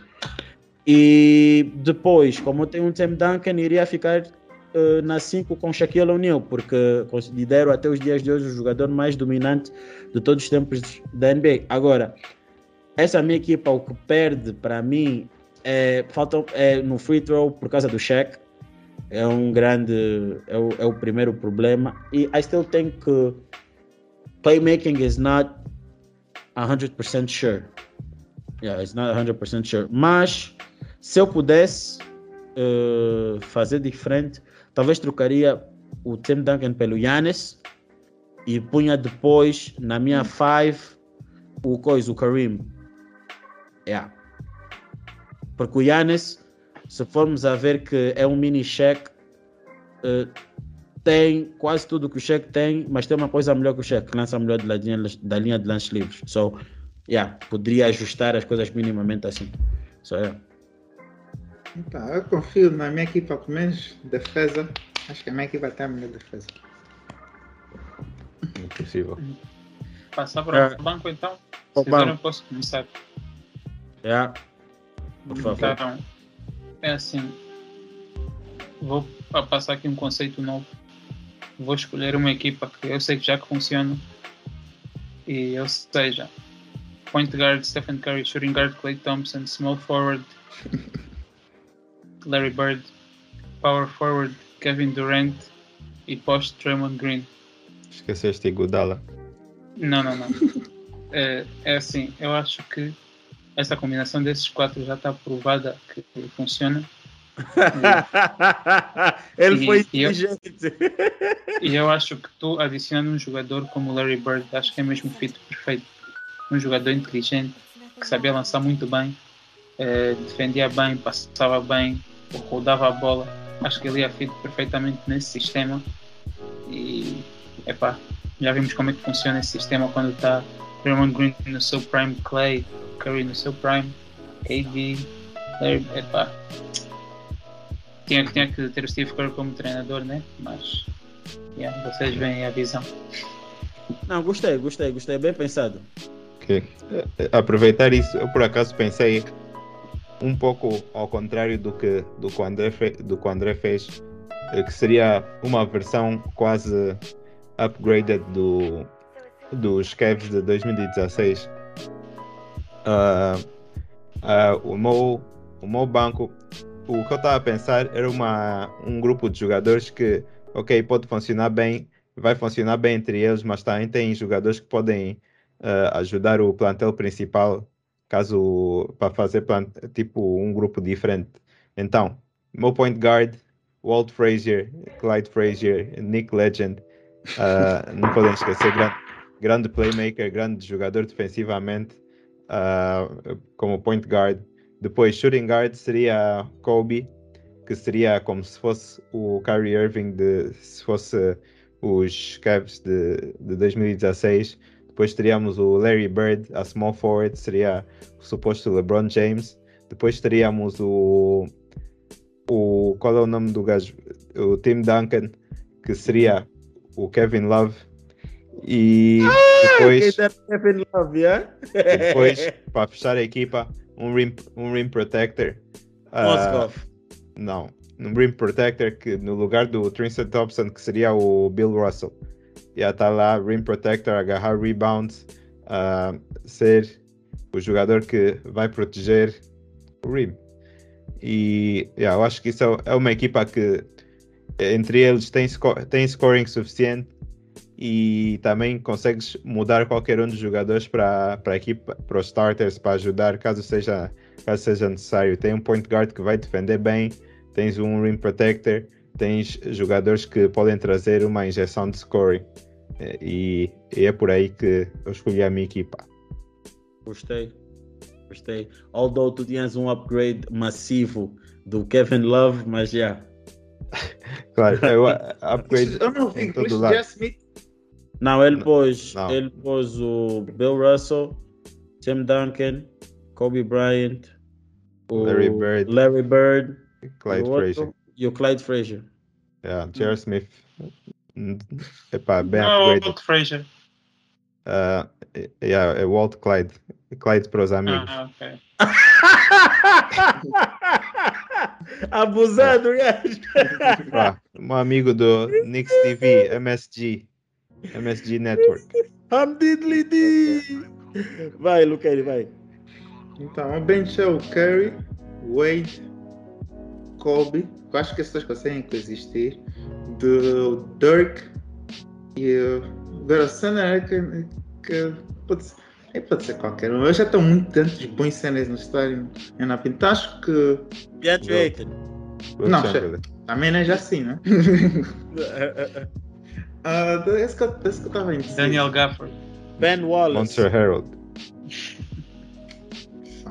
E depois, como tem um Tim Duncan, iria ficar uh, na 5 com Shaquille O'Neal, porque considero até os dias de hoje o jogador mais dominante de todos os tempos da NBA. Agora, essa minha equipa, o que perde para mim é, falta, é no free throw por causa do check. É um grande. É o, é o primeiro problema. E I still think que playmaking is not 100% sure. Yeah, it's not 100% sure. Mas se eu pudesse uh, fazer diferente, talvez trocaria o Tim Duncan pelo Yannis e punha depois na minha 5 o coisa, o Kareem. Yeah. Porque o Yannis, se formos a ver que é um mini cheque, uh, tem quase tudo que o cheque tem, mas tem uma coisa melhor que o cheque, lança melhor da linha, da linha de lances livres. So, yeah, poderia ajustar as coisas minimamente assim. So, yeah. Então, eu confio na minha equipa, pelo menos defesa. Acho que a minha equipa tem a melhor defesa. Impossível. Passar para o banco então? Se quiser, eu posso começar. É. Por favor. Então, é assim. Vou passar aqui um conceito novo. Vou escolher uma equipa que eu sei que já que funciona. E ou seja, point guard Stephen Curry, shooting guard Clay Thompson, small forward Larry Bird, power forward Kevin Durant e post Draymond Green. Esqueceste Iguodala? Não, não, não. é, é assim, eu acho que essa combinação desses quatro já está provada que funciona. Ele e, foi inteligente. E eu, e eu acho que tu adicionando um jogador como Larry Bird, acho que é mesmo feito perfeito. Um jogador inteligente, que sabia lançar muito bem, eh, defendia bem, passava bem, rodava a bola. Acho que ele ia fit perfeitamente nesse sistema. E epá, já vimos como é que funciona esse sistema quando está Draymond Green no seu prime, Clay, Curry no seu prime, KD, Larry, epá. Tinha, tinha que ter o Steve Kerr como treinador, né? Mas yeah, vocês veem a visão. Não, gostei, gostei, gostei, bem pensado. Okay. Aproveitar isso, eu por acaso pensei um pouco ao contrário do que, do que, o, André do que André fez, eh, que seria uma versão quase upgraded do, dos Cavs de 2016. Uh, uh, o, meu, o meu banco, o que eu estava a pensar era uma, um grupo de jogadores que, ok, pode funcionar bem, vai funcionar bem entre eles, mas também tem jogadores que podem uh, ajudar o plantel principal caso para fazer tipo um grupo diferente. Então, meu point guard, Walt Frazier, Clyde Frazier, Nick Legend, uh, não podemos esquecer, grande, grande playmaker, grande jogador defensivamente, uh, como point guard. Depois, shooting guard seria Kobe, que seria como se fosse o Kyrie Irving, de, se fosse os Cavs de, de 2016. Depois teríamos o Larry Bird, a small forward, seria o suposto LeBron James. Depois teríamos o. o qual é o nome do gajo? O Tim Duncan, que seria o Kevin Love. E depois, Kevin Love, yeah? depois para fechar a equipa, um rim, um rim protector. Ah, Moskov. não, um rim protector que no lugar do Tristan Thompson, que seria o Bill Russell. Já está lá, rim protector, agarrar rebounds, ah, ser o jogador que vai proteger o rim. E yeah, eu acho que isso é- é uma equipa que entre eles tem, sco- tem scoring suficiente e também consegues mudar qualquer um dos jogadores para a equipa, para os starters, para ajudar caso seja, caso seja necessário. Tem um point guard que vai defender bem, tens um rim protector, tens jogadores que podem trazer uma injeção de scoring. E, e é por aí que eu escolhi a minha equipa. Gostei. Gostei. Although tu tinhas um upgrade massivo do Kevin Love, mas já. Claro, eu upgrade Eu não vi. Smith. Não, ele pôs, Não. ele pôs o Bill Russell, Tim Duncan, Kobe Bryant, o Larry Bird. Larry Bird Clyde o Frazier. E o Clyde Frazier. Yeah, J.R. Smith. hum, Epá, bem Não, é o upgraded. Walt Frazier. Ah, yeah, é Walt Clyde. Clyde para os amigos. Ah, ok. Abusado, gajo. Ah, um amigo do Nix TV, MSG. MSG Network. Hamdidlidi. Vai, Luqueire, vai. Então, o bench é o Curry, Wade, Kobe. Eu acho que esses dois conseguem coexistir. Do Dirk e o center que, que pode, ser, é, pode ser qualquer um. Eu já estou muito tantos bons cenas no estádio. Eu não pinto. Acho que Pietro. Aiken. Não, também não é já assim, né? Ah, esse que eu esse que eu estava em Daniel Gaffer. Ben Wallace. Monster Herald.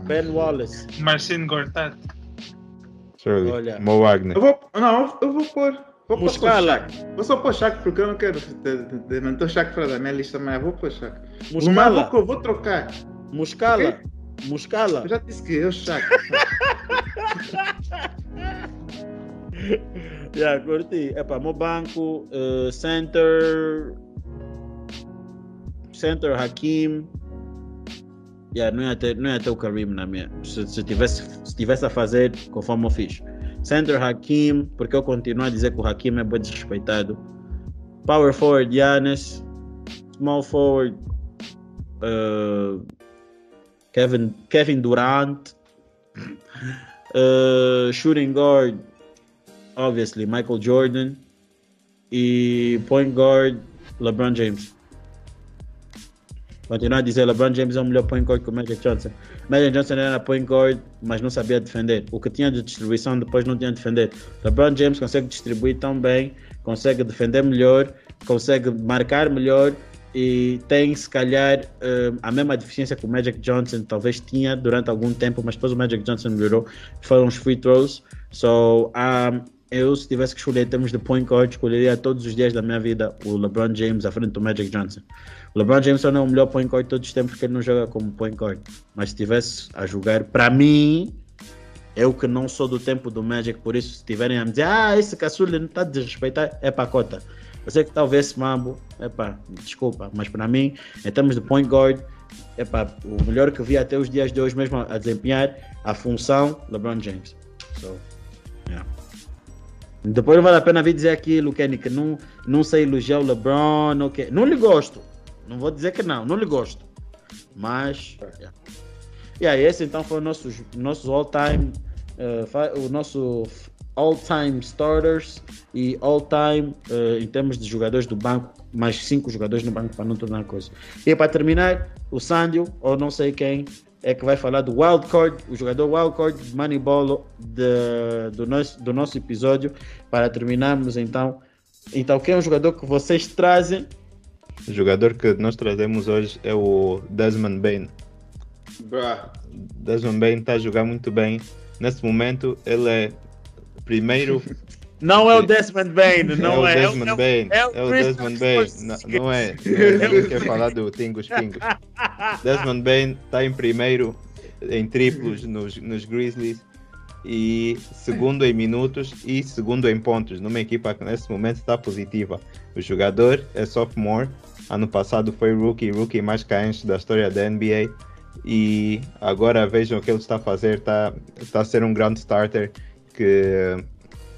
Ben Wallace. Marcin Gortat. Surely. Olha. Mo Wagner. Eu vou, não, eu vou pôr. Vou pôr Muscala. Shaq. Vou só pôr Shaq porque eu não quero manter o Shaq fora da minha lista, mas eu vou pôr Shaq. Muscala. vou, vou trocar. Muscala. Muscala. Eu já disse que eu Shaq. Já, curti. Epá, meu banco, eh, center. Center Hakim. Yeah, não, ia ter, não ia ter o Karim na minha. Se, se, tivesse, se tivesse a fazer conforme eu fiz. Center Hakim, porque eu continuo a dizer que o Hakim é bem desrespeitado. Power forward Giannis. Small forward eh, Kevin, Kevin Durant. Eh, shooting guard obviously Michael Jordan e point guard LeBron James. Continuar a dizer LeBron James é o melhor point guard que o Magic Johnson. Magic Johnson era point guard, mas não sabia defender. O que tinha de distribuição depois não tinha de defender. LeBron James consegue distribuir tão bem, consegue defender melhor, consegue marcar melhor e tem se calhar eh, a mesma deficiência que o Magic Johnson talvez tinha durante algum tempo, mas depois o Magic Johnson melhorou. Foram os free throws. So, um, eu, se tivesse que escolher em termos de point guard, escolheria todos os dias da minha vida o LeBron James à frente do Magic Johnson. O LeBron James não é o melhor point guard de todos os tempos porque ele não joga como point guard. Mas se tivesse a jogar, para mim, eu que não sou do tempo do Magic, por isso, se estiverem a me dizer, ah, esse caçula não está desrespeitar, é para cota. Você que talvez mambo, é pá, desculpa, mas para mim, em termos de point guard, é pá, o melhor que vi até os dias de hoje mesmo a desempenhar a função LeBron James. So. Depois não vale a pena vir dizer aquilo, Kenny, que não, não sei elogiar o LeBron, não, que... não lhe gosto. Não vou dizer que não, não lhe gosto. Mas, yeah. Yeah, esse então foi o nosso, nosso all-time, uh, o nosso all-time starters e all-time uh, em termos de jogadores do banco, mais cinco jogadores no banco para não tornar coisa. E para terminar, o Sandio, ou não sei quem, é que vai falar do wildcard, o jogador wildcard de Moneyball de, do, nosso, do nosso episódio, para terminarmos então. Então, quem é o jogador que vocês trazem? O jogador que nós trazemos hoje é o Desmond Bain. Bruh. Desmond Bain está a jogar muito bem. Nesse momento, ele é primeiro Não é o Desmond Bain, não é. é. o Desmond Bain. é o É o Desmond. Paul. Não, não é. Não, não quer falar do Tingos Pingos. Desmond Bain está em primeiro em triplos nos, nos Grizzlies e segundo em minutos e segundo em pontos, numa equipa que nesse momento está positiva. O jogador é sophomore, ano passado foi rookie, rookie mais carente da história da NBA e agora vejam o que ele está a fazer, está, está a ser um grande starter que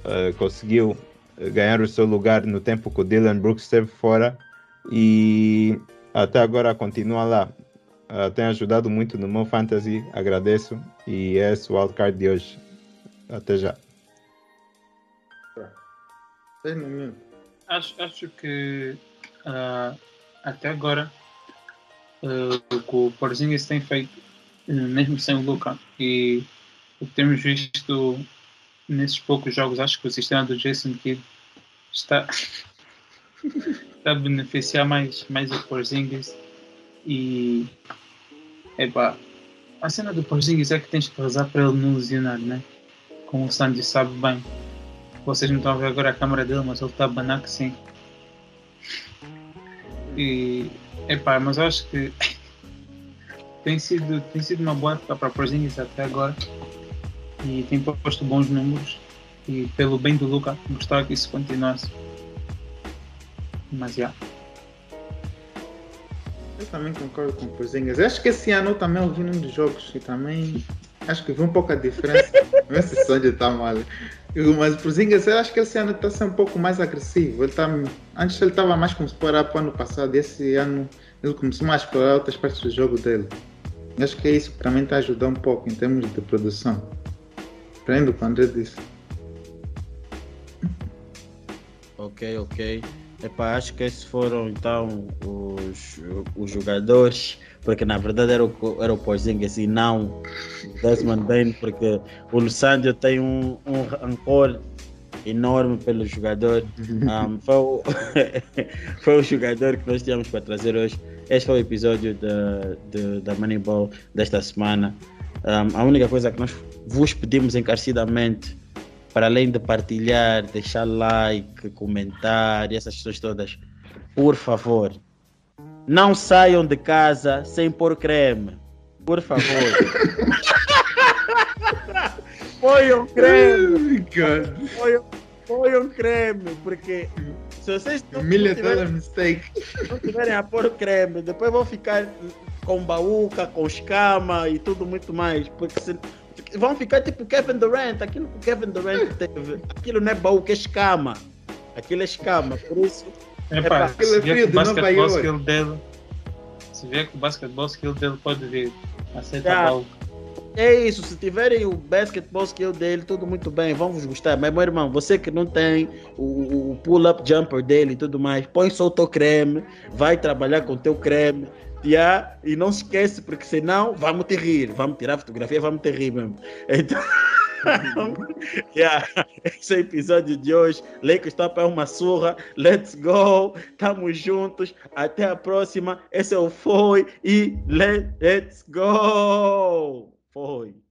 eh, conseguiu ganhar o seu lugar no tempo que o Dylan Brooks esteve fora e até agora continua lá. Uh, tem ajudado muito no meu fantasy, agradeço e é esse o wildcard de hoje. Até já. Seis minutos. Acho, acho que ah, até agora ah, o que o Porzingis tem feito, eh, mesmo sem o Luca, e o que temos visto nesses poucos jogos, acho que o sistema do Jason Kidd está, está a beneficiar mais, mais o Porzingis e epá, a cena do Porzingis é que tens que rezar para ele não lesionar, né? Como o Sandy sabe bem. Vocês não estão a ver agora a câmera dele, mas ele está a banar que sim. E epá, mas acho que tem sido, tem sido uma boa época para Porzingis até agora e tem posto bons números e pelo bem do Luca gostava que isso continuasse. Mas já. Eu também concordo com o Porzingis. Acho que esse ano eu também ouvi num dos jogos e também acho que vi um pouco a diferença. Não sei se o Sandy está mal. Mas o eu acho que esse ano está sendo um pouco mais agressivo. Ele tá, antes ele estava mais como explorar para o ano passado. Esse ano ele começou mais a explorar outras partes do jogo dele. Acho que é isso que também está ajudando um pouco em termos de produção. Prendo o que o André disse. Ok, ok. Epá, acho que esses foram então os, os jogadores, porque na verdade era o, era o Porzingis e não o Desmond Bain, porque o Lusandio tem um, um rancor enorme pelo jogador. Um, foi, o, foi o jogador que nós tínhamos para trazer hoje. Este foi o episódio da, da Moneyball desta semana. Um, a única coisa que nós vos pedimos encarecidamente para além de partilhar, deixar like, comentar e essas coisas todas, por favor, não saiam de casa sem pôr creme. Por favor. Ponham creme, ponham, ponham creme, porque se vocês não, não, tiverem, mistake. não tiverem a pôr creme, depois vão ficar com baúca, com escama e tudo muito mais, porque se, vão ficar tipo Kevin Durant, aquilo que o Kevin Durant teve, aquilo não é baúca, é escama. Aquilo é escama, por isso aquele se é vier frio que o de Nova York. dele, se vier que o basquetebol skill dele pode vir, aceita bola. É isso, se tiverem o basketball skill dele, tudo muito bem, vamos gostar. Mas, meu irmão, você que não tem o, o pull-up jumper dele e tudo mais, põe só o teu creme, vai trabalhar com o teu creme, yeah, e não esquece, porque senão vamos te rir, vamos tirar a fotografia, vamos te rir mesmo. Então, yeah, esse é o episódio de hoje. Lakers está para uma surra, let's go, estamos juntos, até a próxima. Esse é o Foi e let's go! Foi.